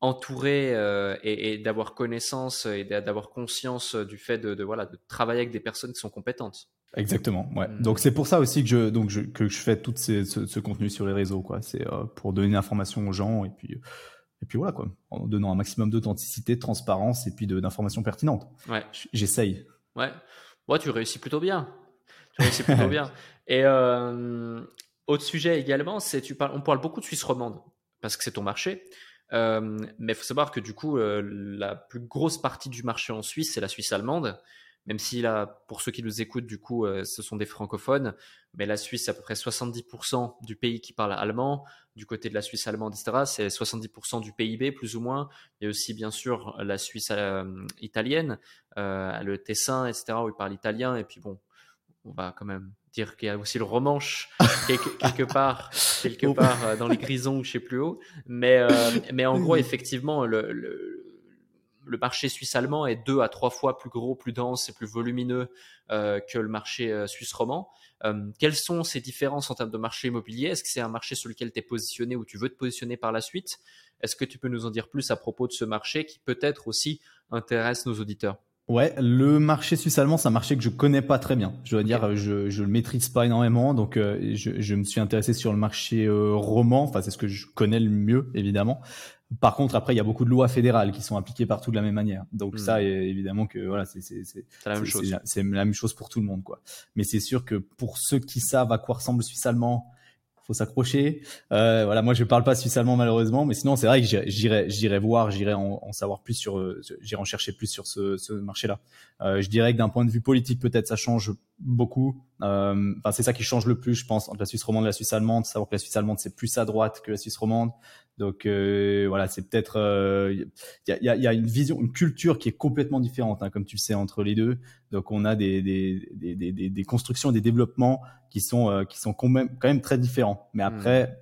A: entouré euh, et, et d'avoir connaissance et d'avoir conscience du fait de, de, voilà de travailler avec des personnes qui sont compétentes.
B: Exactement. Ouais. Hmm. Donc c'est pour ça aussi que je donc je, que je fais tout ce, ce, contenu sur les réseaux quoi. C'est pour donner l'information aux gens et puis et puis voilà quoi, en donnant un maximum d'authenticité, de transparence et puis d'informations pertinentes.
A: Ouais.
B: J'essaye.
A: Ouais. Ouais, tu réussis plutôt bien. Tu réussis plutôt bien. Et euh, autre sujet également, c'est tu parles, on parle beaucoup de Suisse romande parce que c'est ton marché. Euh, mais il faut savoir que du coup, euh, la plus grosse partie du marché en Suisse, c'est la Suisse allemande. Même si là, pour ceux qui nous écoutent, du coup, euh, ce sont des francophones, mais la Suisse, c'est à peu près 70% du pays qui parle allemand. Du côté de la Suisse allemande, etc., c'est 70% du PIB, plus ou moins. Il y a aussi, bien sûr, la Suisse italienne, le Tessin, etc., où ils parlent italien. Et puis bon, on va quand même dire qu'il y a aussi le romanche quelque, part, quelque part euh, dans les grisons ou je sais plus où. Mais, euh, mais en gros, effectivement, le, le, marché suisse-allemand est deux à trois fois plus gros, plus dense et plus volumineux euh, que le marché suisse-roman. quelles sont ces différences en termes de marché immobilier? Est-ce que c'est un marché sur lequel tu es positionné ou tu veux te positionner par la suite? Est-ce que tu peux nous en dire plus à propos de ce marché qui peut-être aussi intéresse nos auditeurs?
B: Ouais, le marché suisse-allemand, c'est un marché que je connais pas très bien. Je dois dire, je je le maîtrise pas énormément, donc euh, je, je me suis intéressé sur le marché euh, roman. Enfin, c'est ce que je connais le mieux, évidemment. Par contre, après, il y a beaucoup de lois fédérales qui sont appliquées partout de la même manière. Donc hmm. ça, évidemment que voilà, c'est c'est c'est
A: la même chose.
B: C'est la même chose pour tout le monde, quoi. Mais c'est sûr que pour ceux qui savent à quoi ressemble le suisse-allemand, faut s'accrocher. Euh, voilà, moi je parle pas suisse allemand malheureusement, mais sinon c'est vrai que j'irai j'irai voir, j'irai en, en, savoir plus sur, euh, j'irai en chercher plus sur ce, ce marché-là. Euh, je dirais que d'un point de vue politique peut-être ça change beaucoup. Euh, enfin c'est ça qui change le plus, je pense, entre la Suisse romande et la Suisse allemande. Savoir que la Suisse allemande c'est plus à droite que la Suisse romande. Donc euh, voilà, c'est peut-être il y a, y, a, y, a, une vision, une culture qui est complètement différente, hein, comme tu le sais, entre les deux. Donc on a des, des, des, des, des constructions, des développements qui sont euh, qui sont quand même quand même très différents. Mais hmm. après,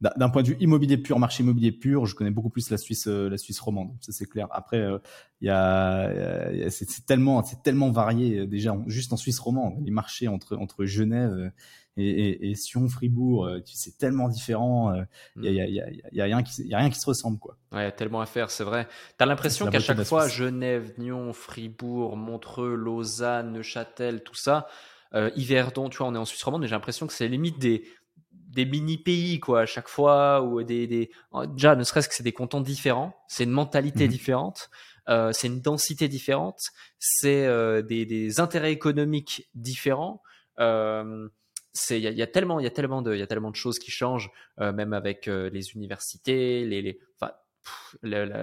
B: d'un point de vue immobilier pur, marché immobilier pur, je connais beaucoup plus la Suisse, euh, la Suisse romande, ça c'est clair. Après, euh, il y a, c'est tellement, c'est tellement varié déjà, juste en Suisse romande, les marchés entre entre Genève et, et, et Sion, Fribourg, c'est tellement différent. Il y, a, y, a, y, a, rien qui, y a rien qui se ressemble quoi.
A: Ouais, tellement à faire, c'est vrai. T'as l'impression qu'à chaque fois, Genève, Nyon, Fribourg, Montreux, Lausanne, Neuchâtel, tout ça, euh, Yverdon, tu vois, on est en Suisse romande, mais j'ai l'impression que c'est limite des, des mini pays quoi à chaque fois ou des, des... déjà ne serait-ce que c'est des cantons différents c'est une mentalité mhm. différente euh, c'est une densité différente c'est euh, des, des, intérêts économiques différents euh, c'est il y, y a, tellement il y a tellement de il y a tellement de choses qui changent euh, même avec euh, les universités les, les enfin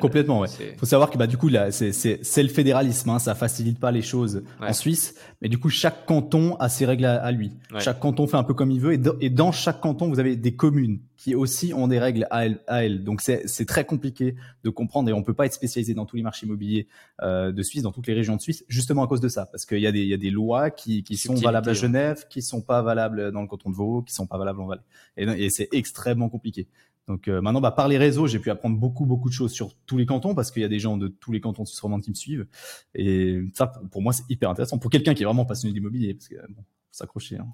B: Complètement, ouais. Faut savoir que bah du coup là, c'est c'est le fédéralisme, hein, ça facilite pas les choses en Suisse, mais du coup chaque canton a ses règles à, lui. Chaque canton fait un peu comme il veut, et, et, dans chaque canton vous avez des communes qui aussi ont des règles à elles. À elles. Donc c'est c'est très compliqué de comprendre et on peut pas être spécialisé dans tous les marchés immobiliers euh, de Suisse, dans toutes les régions de Suisse, justement à cause de ça, parce qu'il y a des il y a des lois qui qui sont valables à Genève, qui sont pas valables dans le canton de Vaud, qui sont pas valables en Valais, et, et c'est extrêmement compliqué. Donc euh, maintenant, bah, par les réseaux, j'ai pu apprendre beaucoup, beaucoup de choses sur tous les cantons parce qu'il y a des gens de tous les cantons de Suisse romande qui me suivent. Et ça, pour, moi, c'est hyper intéressant pour quelqu'un qui est vraiment passionné d'immobilier, parce que bon, faut s'accrocher. Hein.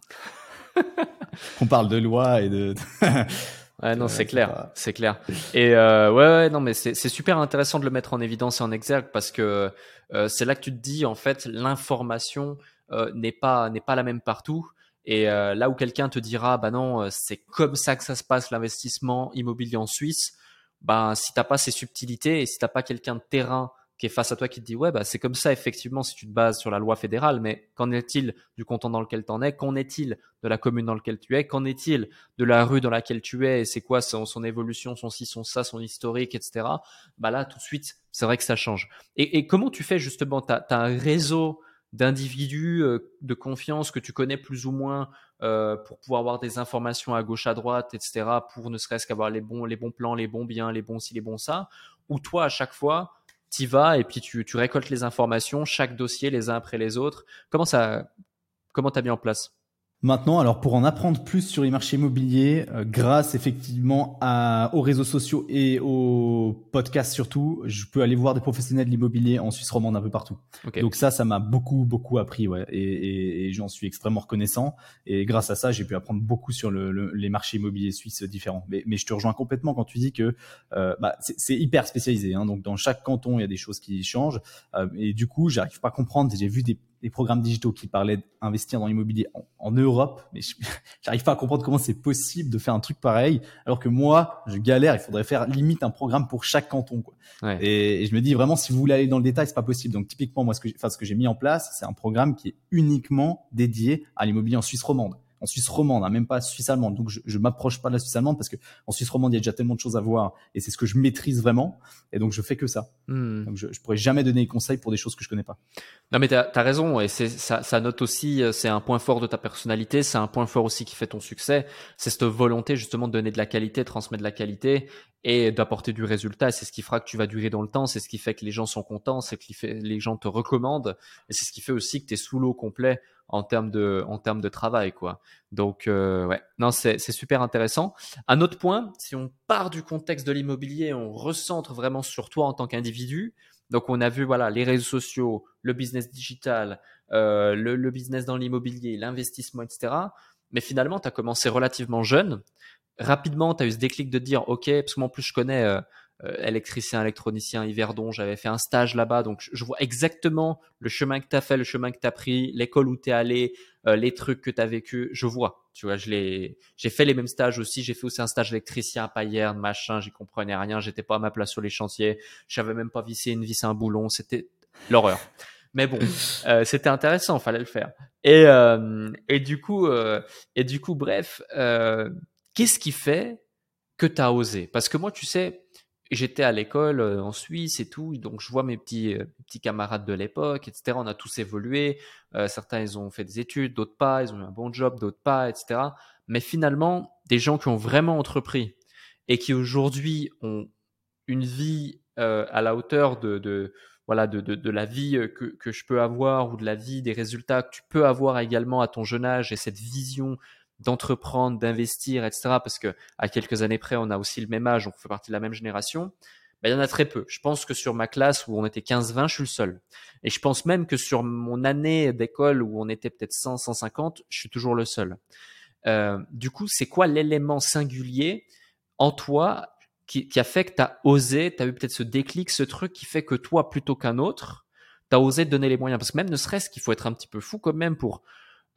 B: On parle de loi et de.
A: ouais, non, c'est clair, c'est clair. Et euh, ouais, ouais, non, mais c'est super intéressant de le mettre en évidence et en exergue parce que euh, c'est là que tu te dis en fait, l'information euh, n'est pas n'est pas la même partout. Et euh, là où quelqu'un te dira, bah non, euh, c'est comme ça que ça se passe l'investissement immobilier en Suisse, bah si t'as pas ces subtilités et si t'as pas quelqu'un de terrain qui est face à toi qui te dit ouais bah c'est comme ça effectivement si tu te bases sur la loi fédérale, mais qu'en est-il du canton dans lequel tu en es? Qu'en est-il de la commune dans laquelle tu es? Qu'en est-il de la rue dans laquelle tu es? Et c'est quoi son, son, évolution, son ci, son ça, son historique, etc. Bah là tout de suite c'est vrai que ça change. Et, et comment tu fais justement? T'as as un réseau d'individus euh, de confiance que tu connais plus ou moins euh, pour pouvoir avoir des informations à gauche à droite etc pour ne serait-ce qu'avoir les bons les bons plans les bons biens les bons ci les bons ça ou toi à chaque fois tu vas et puis tu, tu récoltes les informations chaque dossier les uns après les autres. Comment ça comment t'as mis en place?
B: Maintenant, alors pour en apprendre plus sur les marchés immobiliers, euh, grâce effectivement à, aux réseaux sociaux et aux podcasts surtout, je peux aller voir des professionnels de l'immobilier en Suisse romande un peu partout. Donc ça, ça m'a beaucoup beaucoup appris, ouais, et, et, et j'en suis extrêmement reconnaissant. Et grâce à ça, j'ai pu apprendre beaucoup sur le, les marchés immobiliers suisses différents. Mais, mais, je te rejoins complètement quand tu dis que euh, bah, c'est hyper spécialisé. Hein, donc dans chaque canton, il y a des choses qui changent. Euh, et du coup, j'arrive pas à comprendre. J'ai vu des des programmes digitaux qui parlaient d'investir dans l'immobilier en, Europe, mais j'arrive pas à comprendre comment c'est possible de faire un truc pareil, alors que moi, je galère. Il faudrait faire limite un programme pour chaque canton. Quoi. Et, je me dis vraiment, si vous voulez aller dans le détail, c'est pas possible. Donc typiquement, moi, ce que, enfin, ce que j'ai mis en place, c'est un programme qui est uniquement dédié à l'immobilier en Suisse romande en Suisse romande, hein, même pas Suisse allemande. Donc je, je m'approche pas de la Suisse allemande parce que en Suisse romande il y a déjà tellement de choses à voir et c'est ce que je maîtrise vraiment. Et donc je fais que ça. Hmm. Donc je, je pourrais jamais donner des conseils pour des choses que je connais pas.
A: Non mais tu as, raison et c'est ça, ça note aussi euh, c'est un point fort de ta personnalité, c'est un point fort aussi qui fait ton succès. C'est cette volonté justement de donner de la qualité, de transmettre de la qualité et d'apporter du résultat. C'est ce qui fera que tu vas durer dans le temps. C'est ce qui fait que les gens sont contents. C'est ce qui fait les gens te recommandent. Et c'est ce qui fait aussi que tu es sous l'eau complet en termes de en termes de travail quoi. Donc euh, ouais, non c'est super intéressant. Un autre point, si on part du contexte de l'immobilier, on recentre vraiment sur toi en tant qu'individu. Donc on a vu voilà les réseaux sociaux, le business digital, euh, le, business dans l'immobilier, l'investissement, etc. Mais finalement, tu as commencé relativement jeune. Rapidement, tu as eu ce déclic de dire, OK, parce que moi en plus je connais euh, électricien, électronicien, Yverdon. J'avais fait un stage là-bas, donc je vois exactement le chemin que tu as fait, le chemin que tu as pris, l'école où tu es allé, euh, les trucs que tu as vécu. Je vois, tu vois, je l'ai, j'ai fait les mêmes stages aussi. J'ai fait aussi un stage électricien à Payerne, machin. J'y comprenais rien. J'étais pas à ma place sur les chantiers. Je savais même pas visser une vis à un boulon. C'était l'horreur. Mais bon, euh, c'était intéressant, fallait le faire. Et, et du coup, et du coup, bref, qu'est-ce qui fait que tu as osé? Parce que moi, tu sais, j'étais à l'école euh, en Suisse et tout, donc je vois mes petits, euh, petits camarades de l'époque, etc. On a tous évolué. Euh, certains, ils ont fait des études, d'autres pas. Ils ont eu un bon job, d'autres pas, etc. Mais finalement, des gens qui ont vraiment entrepris et qui aujourd'hui ont une vie à la hauteur de, de voilà de, de, de, la vie que, que je peux avoir ou de la vie des résultats que tu peux avoir également à ton jeune âge et cette vision d'entreprendre, d'investir, etc. Parce que à quelques années près, on a aussi le même âge, on fait partie de la même génération. Ben, il y en a très peu. Je pense que sur ma classe où on était 15-20, je suis le seul. Et je pense même que sur mon année d'école où on était peut-être 100, 150, je suis toujours le seul. Euh, du coup, c'est quoi l'élément singulier en toi qui, qui a fait que tu as osé, tu as eu peut-être ce déclic, ce truc qui fait que toi, plutôt qu'un autre, tu as osé te donner les moyens? Parce que même ne serait-ce qu'il faut être un petit peu fou quand même pour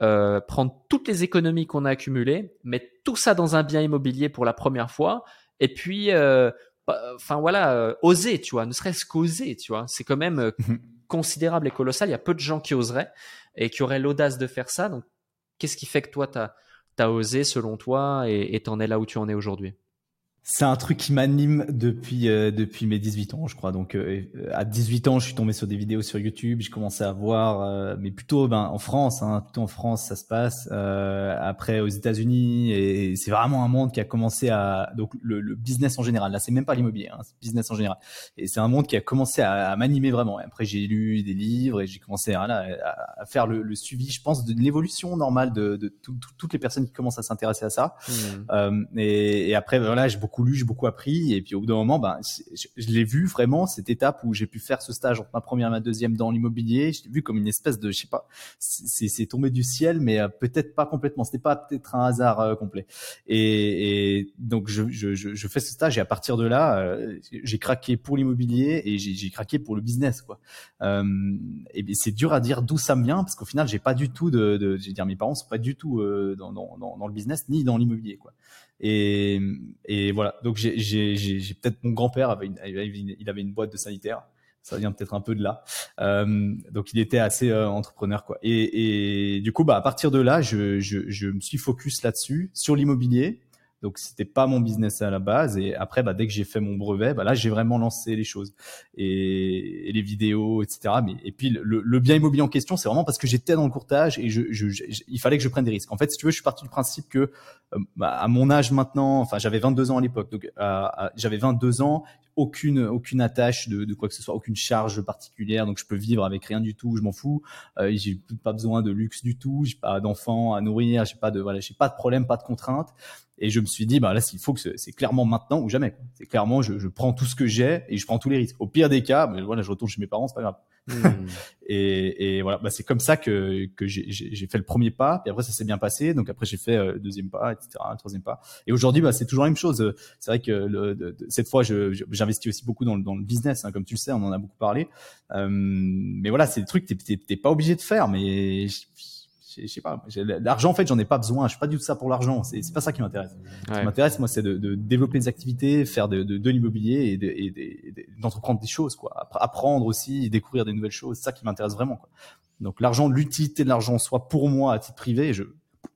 A: euh, prendre toutes les économies qu'on a accumulées, mettre tout ça dans un bien immobilier pour la première fois, et puis, euh, bah, enfin voilà, euh, oser, tu vois, ne serait-ce qu'oser, tu vois, c'est quand même mhm. considérable et colossal. Il y a peu de gens qui oseraient et qui auraient l'audace de faire ça. Donc, qu'est-ce qui fait que toi, tu as, osé selon toi et t'en es là où tu en es aujourd'hui?
B: C'est un truc qui m'anime depuis euh, depuis mes 18 ans, je crois. Donc euh, à 18 ans, je suis tombé sur des vidéos sur YouTube, j'ai commencé à voir, euh, mais plutôt ben en France, hein, plutôt en France, ça se passe. après aux États-Unis, et, c'est vraiment un monde qui a commencé à donc le, le business en général. Là, c'est même pas l'immobilier, hein, c'est business en général. Et c'est un monde qui a commencé à, à m'animer vraiment. Et après, j'ai lu des livres et j'ai commencé à, à, à faire le, le, suivi, je pense, de l'évolution normale de, de toutes les personnes qui commencent à s'intéresser à ça. Mmh. et, et après, voilà, j'ai beaucoup j'ai beaucoup appris. Et puis au bout d'un moment, ben, je, l'ai vu vraiment cette étape où j'ai pu faire ce stage entre ma première et ma deuxième dans l'immobilier. Je l'ai vu comme une espèce de, je sais pas, c'est tombé du ciel, mais euh, peut-être pas complètement. C'était pas peut-être un hasard euh, complet. Et, et donc je, je, je, fais ce stage et à partir de là, euh, j'ai craqué pour l'immobilier et j'ai craqué pour le business, quoi. et c'est dur à dire d'où ça me vient parce qu'au final, j'ai pas du tout de, de je dire, mes parents sont pas du tout dans, dans, dans le business ni dans l'immobilier, quoi. Et, et voilà. Donc j'ai, peut-être mon grand-père avait une, il avait une boîte de sanitaire. Ça vient peut-être un peu de là. Euh, donc il était assez euh, entrepreneur quoi. Et, et, du coup bah à partir de là, je, je, je me suis focus là-dessus sur l'immobilier donc c'était pas mon business à la base. Et après, bah, dès que j'ai fait mon brevet, bah, là j'ai vraiment lancé les choses et, les vidéos, etc. Mais et puis le, bien immobilier en question, c'est vraiment parce que j'étais dans le courtage et je, je, il fallait que je prenne des risques. En fait, si tu veux, je suis parti du principe que euh, bah, à mon âge maintenant, enfin j'avais 22 ans à l'époque, donc j'avais 22 ans, aucune aucune attache de, de, quoi que ce soit, aucune charge particulière, donc je peux vivre avec rien du tout, je m'en fous. Euh, j'ai pas besoin de luxe du tout, j'ai pas d'enfants à nourrir, j'ai pas de voilà, j'ai pas de problème, pas de contraintes. Et je me suis dit, bah là, s'il faut que c'est clairement maintenant ou jamais. C'est clairement, je, je, prends tout ce que j'ai et je prends tous les risques. Au pire des cas, mais voilà, je retourne chez mes parents, c'est pas grave. Hmm. et, et, voilà, bah, c'est comme ça que, que j'ai fait le premier pas, et après ça s'est bien passé, donc après j'ai fait euh, le deuxième pas, etc., troisième pas. Et aujourd'hui, bah, c'est toujours la même chose. C'est vrai que le, cette fois, j'investis aussi beaucoup dans, dans le business, hein, comme tu le sais, on en a beaucoup parlé. Euh, mais voilà, c'est des trucs que t'es pas obligé de faire, mais je sais pas, l'argent en fait, j'en ai pas besoin. Je suis pas du tout ça pour l'argent. C'est pas ça qui m'intéresse. Ce qui m'intéresse, moi, c'est de, de, développer des activités, faire de, de, de l'immobilier et d'entreprendre des choses, quoi. Apprendre aussi, découvrir des nouvelles choses. C'est ça qui m'intéresse vraiment. Quoi. Donc l'argent, l'utilité de l'argent, soit pour moi à titre privé, je,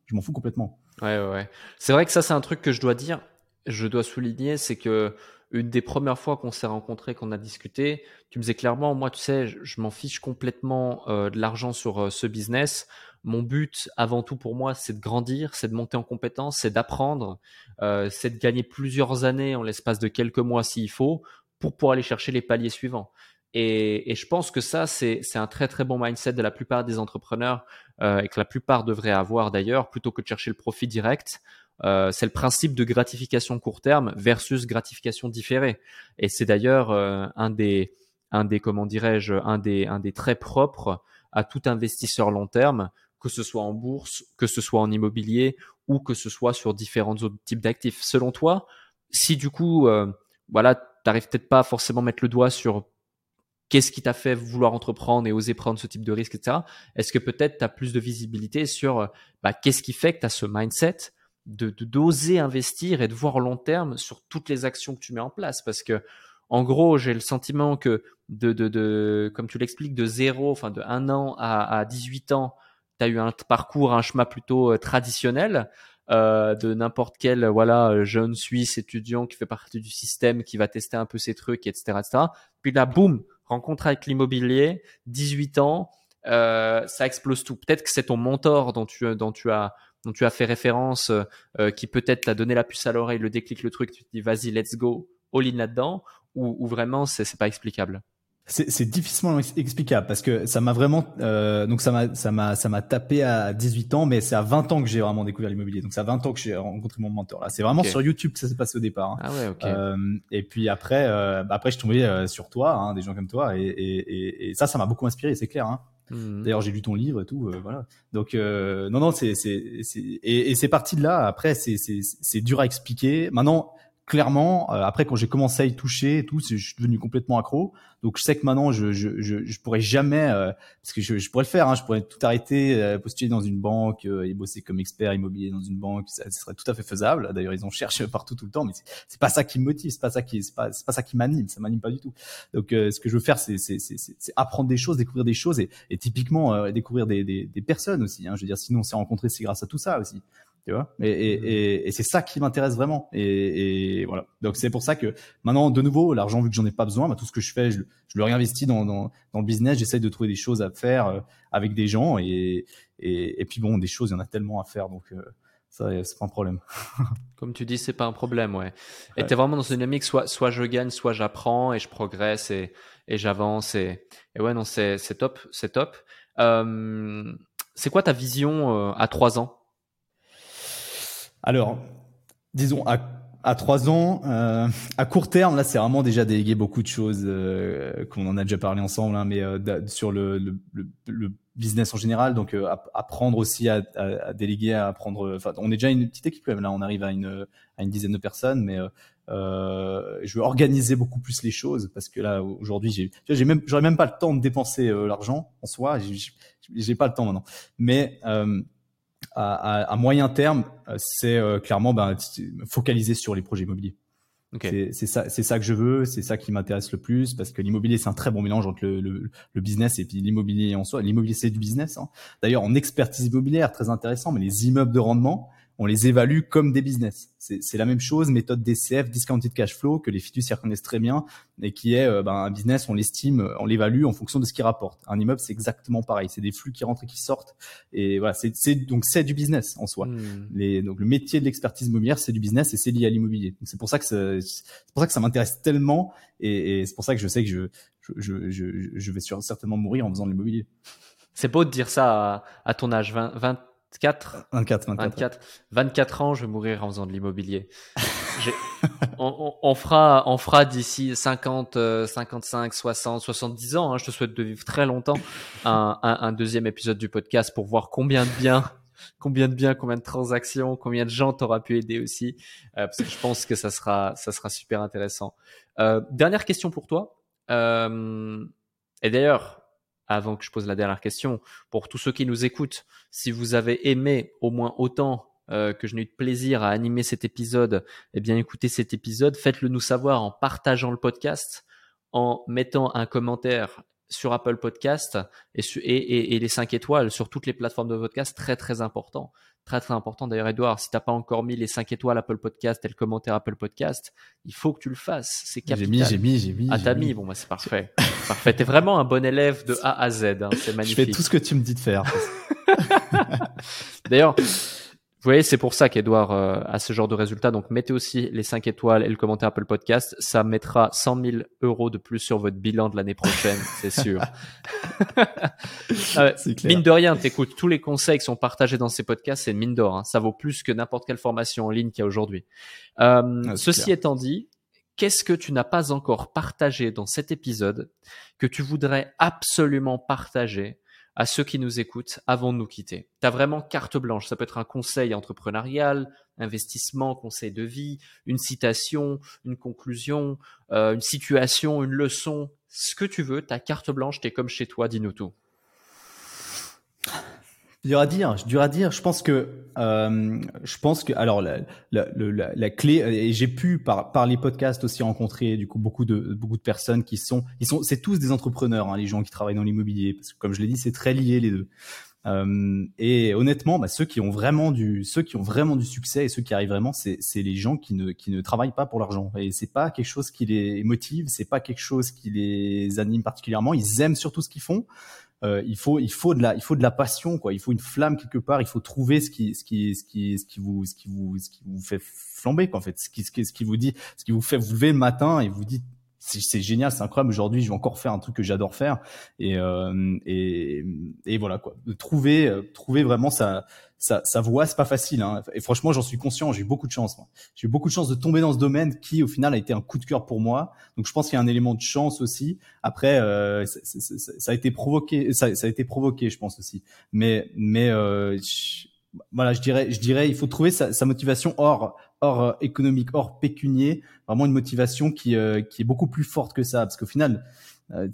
B: je m'en fous complètement.
A: Ouais, ouais, ouais. C'est vrai que ça, c'est un truc que je dois dire, je dois souligner, c'est que une des premières fois qu'on s'est rencontrés, qu'on a discuté, tu me disais clairement, moi, tu sais, je, m'en fiche complètement euh, de l'argent sur euh, ce business. Mon but, avant tout pour moi, c'est de grandir, c'est de monter en compétence, c'est d'apprendre, euh, c'est de gagner plusieurs années en l'espace de quelques mois s'il faut, pour pouvoir aller chercher les paliers suivants. Et, je pense que ça, c'est un très très bon mindset de la plupart des entrepreneurs euh, et que la plupart devraient avoir d'ailleurs, plutôt que de chercher le profit direct. Euh, c'est le principe de gratification court terme versus gratification différée. Et c'est d'ailleurs un des un des comment dirais-je un des un des traits propres à tout investisseur long terme que ce soit en bourse, que ce soit en immobilier ou que ce soit sur différents autres types d'actifs. Selon toi, si du coup, euh, voilà, t'arrives peut-être pas forcément à mettre le doigt sur qu'est-ce qui t'a fait vouloir entreprendre et oser prendre ce type de risque, etc. Est-ce que peut-être tu as plus de visibilité sur bah, qu'est-ce qui fait que tu as ce mindset de d'oser investir et de voir long terme sur toutes les actions que tu mets en place? Parce que en gros, j'ai le sentiment que de, de, de comme tu l'expliques, de zéro, enfin de un an à, à 18 ans, tu as eu un parcours, un chemin plutôt euh, traditionnel. Euh, de n'importe quel voilà jeune Suisse étudiant qui fait partie du système, qui va tester un peu ses trucs, etc., etc. Puis là, boum, rencontre avec l'immobilier, 18 ans, euh, ça explose tout. Peut-être que c'est ton mentor dont tu, dont tu as dont tu as fait référence, euh, qui peut-être t'a donné la puce à l'oreille, le déclic, le truc, tu te dis vas-y, let's go, all in là-dedans, ou, ou vraiment c'est pas explicable?
B: C'est difficilement explicable parce que ça m'a vraiment euh, donc ça m'a ça m'a ça m'a tapé à 18 ans mais c'est à 20 ans que j'ai vraiment découvert l'immobilier donc c'est à 20 ans que j'ai rencontré mon mentor là c'est vraiment sur YouTube que ça s'est passé au départ hein.
A: ah ouais
B: euh, et puis après euh, bah après je suis tombé euh, sur toi hein, des gens comme toi et, et, et, ça ça m'a beaucoup inspiré c'est clair hein. Mmh. D'ailleurs, j'ai lu ton livre et tout, euh, voilà. Donc non, non, c'est c'est c'est et, et c'est parti de là. Après, c'est c'est c'est dur à expliquer. Maintenant, clairement, euh, après quand j'ai commencé à y toucher et tout, je suis devenu complètement accro. Donc je sais que maintenant je je je, je pourrais jamais euh, parce que je, je, pourrais le faire, hein, je pourrais tout arrêter, euh, postuler dans une banque et bosser comme expert immobilier dans une banque, ça, serait tout à fait faisable. D'ailleurs ils en cherchent partout tout le temps, mais c'est pas ça qui me motive, c'est pas ça qui c'est pas c'est pas ça qui m'anime, ça m'anime pas du tout. Donc ce que je veux faire c'est c'est c'est apprendre des choses, découvrir des choses et, et typiquement découvrir des, des, des personnes aussi. Hein, je veux dire sinon on s'est rencontrés c'est grâce à tout ça aussi tu vois. Et, et, mmh. et, et c'est ça qui m'intéresse vraiment. Et, et, voilà. Donc c'est pour ça que maintenant de nouveau l'argent vu que j'en ai pas besoin bah, tout ce que je fais je, je le réinvestis dans, dans, dans le business. J'essaye de trouver des choses à faire euh, avec des gens. Et, et, puis bon des choses il y en a tellement à faire. Donc euh, ça c'est pas un problème.
A: Comme tu dis c'est pas un problème ouais. Et t'es vraiment dans une dynamique soit soit je gagne soit j'apprends et je progresse et, et j'avance et, et ouais non c'est c'est top c'est top. Euh, c'est quoi ta vision euh, à trois ans?
B: Alors, disons à à trois ans, euh, à court terme, là, c'est vraiment déjà déléguer beaucoup de choses euh, qu'on en a déjà parlé ensemble, hein, mais euh, sur le, le, le, business en général. Donc, euh, apprendre aussi à, à, à, déléguer, à apprendre. Enfin, on est déjà une petite équipe là. On arrive à une à une dizaine de personnes, mais je veux organiser beaucoup plus les choses parce que là, aujourd'hui, j'ai j'ai même j'aurais même pas le temps de dépenser l'argent en soi. J'ai pas le temps maintenant, mais à, à, moyen terme, euh, c'est euh, clairement ben, focaliser sur les projets immobiliers. Okay. C'est ça, c'est ça que je veux, c'est ça qui m'intéresse le plus parce que l'immobilier c'est un très bon mélange entre le, le, le business et puis l'immobilier en soi. L'immobilier c'est du business. Hein. D'ailleurs en expertise immobilière très intéressant, mais les immeubles de rendement, on les évalue comme des business. C'est la même chose, méthode DCF, discounted cash flow, que les fiduciaires connaissent très bien, et qui est euh, ben, un business, on l'estime, on l'évalue en fonction de ce qu'il rapporte. Un immeuble, c'est exactement pareil. C'est des flux qui rentrent et qui sortent. Et voilà, c'est donc c'est du business en soi. Hmm. Les, donc le métier de l'expertise immobilière, c'est du business et c'est lié à l'immobilier. C'est pour ça que c'est pour ça que ça m'intéresse tellement, et, et c'est pour ça que je sais que je je, je, je vais certainement mourir en faisant de l'immobilier.
A: C'est beau de dire ça à, à ton âge, 20, 20 24
B: 24,
A: 24. 24, ans, je vais mourir en faisant de l'immobilier. on, on, fera, on fera d'ici 50, 55, 60, 70 ans. Hein, je te souhaite de vivre très longtemps. Un, un, un, deuxième épisode du podcast pour voir combien de bien, combien de bien, combien de transactions, combien de gens t'aura pu aider aussi. Euh, parce que je pense que ça sera, ça sera super intéressant. Euh, dernière question pour toi. Euh, et d'ailleurs, avant que je pose la dernière question, pour tous ceux qui nous écoutent, si vous avez aimé au moins autant euh, que je n'ai eu de plaisir à animer cet épisode, eh bien écoutez cet épisode, faites-le nous savoir en partageant le podcast, en mettant un commentaire sur Apple Podcast et, et, et, les 5 étoiles sur toutes les plateformes de podcast, très très important. Très très important. D'ailleurs, Edouard, si t'as pas encore mis les 5 étoiles Apple Podcast et le commentaire Apple Podcast, il faut que tu le fasses. C'est capital.
B: J'ai mis, j'ai mis, j'ai mis.
A: Ah, t'as mis. Bon, bah, c'est parfait. parfait. T'es vraiment un bon élève de A à Z. Hein. C'est magnifique.
B: Je fais tout ce que tu me dis de faire.
A: D'ailleurs, vous voyez, c'est pour ça qu'Edouard euh, a ce genre de résultat. Donc, mettez aussi les 5 étoiles et le commentaire Apple Podcast. Ça mettra 100 000 euros de plus sur votre bilan de l'année prochaine, c'est sûr. euh, mine de rien, t'écoutes tous les conseils qui sont partagés dans ces podcasts, c'est mine d'or. Hein. Ça vaut plus que n'importe quelle formation en ligne qu'il y a aujourd'hui. Euh, ah, ceci étant dit, qu'est-ce que tu n'as pas encore partagé dans cet épisode que tu voudrais absolument partager à ceux qui nous écoutent avant de nous quitter. Tu as vraiment carte blanche. Ça peut être un conseil entrepreneurial, investissement, conseil de vie, une citation, une conclusion, euh, une situation, une leçon, ce que tu veux. Ta carte blanche, tu es comme chez toi, dis-nous tout.
B: Dur à dire, dur à dire. Je pense que, euh, je pense que, alors la, la, la, la clé, et j'ai pu par, par les podcasts aussi rencontrer du coup beaucoup de beaucoup de personnes qui sont, ils sont, c'est tous des entrepreneurs, hein, les gens qui travaillent dans l'immobilier, parce que comme je l'ai dit, c'est très lié les deux. Euh, et honnêtement, bah, ceux qui ont vraiment du, ceux qui ont vraiment du succès et ceux qui arrivent vraiment, c'est, c'est les gens qui ne, qui ne travaillent pas pour l'argent. Et c'est pas quelque chose qui les motive, c'est pas quelque chose qui les anime particulièrement. Ils aiment surtout ce qu'ils font. Euh, il faut il faut de la il faut de la passion quoi. Il faut une flamme quelque part. Il faut trouver ce qui ce qui ce qui ce qui vous ce qui vous ce qui vous fait flamber quoi en fait. Ce qui ce qui, ce qui vous dit ce qui vous fait vous lever le matin et vous dit c'est génial, c'est incroyable. Aujourd'hui, je vais encore faire un truc que j'adore faire et, euh, et, et voilà quoi. Trouver euh, trouver vraiment sa sa, sa voix, c'est pas facile. Hein. Et franchement, j'en suis conscient. J'ai eu beaucoup de chance. J'ai eu beaucoup de chance de tomber dans ce domaine qui, au final, a été un coup de cœur pour moi. Donc, je pense qu'il y a un élément de chance aussi. Après, euh, ça, ça, a été provoqué. Ça, ça, a été provoqué, je pense aussi. Mais mais euh, voilà, je dirais, je dirais, il faut trouver sa, sa motivation hors, hors euh, économique, hors pécunier, vraiment une motivation qui, euh, qui est beaucoup plus forte que ça, parce qu'au final, euh,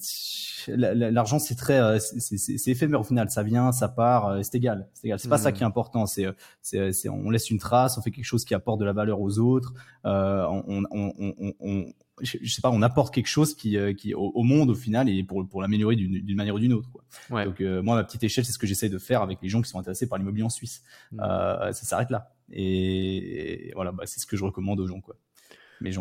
B: l'argent c'est très, c'est éphémère. Au final, ça vient, ça part, c'est égal, c'est égal. C'est pas ça qui est important, c'est, c'est, on laisse une trace, on fait quelque chose qui apporte de la valeur aux autres, on, on, on, on je, sais pas, on apporte quelque chose qui, euh, qui au, monde au final et pour, pour l'améliorer d'une manière ou d'une autre. Quoi. Ouais. Donc euh, moi, ma petite échelle, c'est ce que j'essaie de faire avec les gens qui sont intéressés par l'immobilier en Suisse. Mmh. Euh, ça s'arrête là. Et, voilà, bah, c'est ce que je recommande aux gens. Quoi. Mais je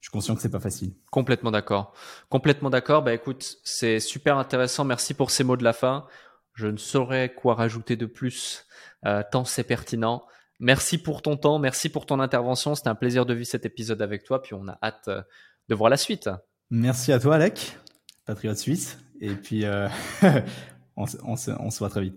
B: suis conscient que c'est pas facile.
A: Complètement d'accord. Complètement d'accord. Bah écoute, c'est super intéressant. Merci pour ces mots de la fin. Je ne saurais quoi rajouter de plus, euh, tant c'est pertinent. Merci pour ton temps, merci pour ton intervention. C'était un plaisir de vivre cet épisode avec toi, puis on a hâte euh, de voir la suite.
B: Merci à toi, Alec, patriote suisse. Et puis, euh, on, se voit très vite.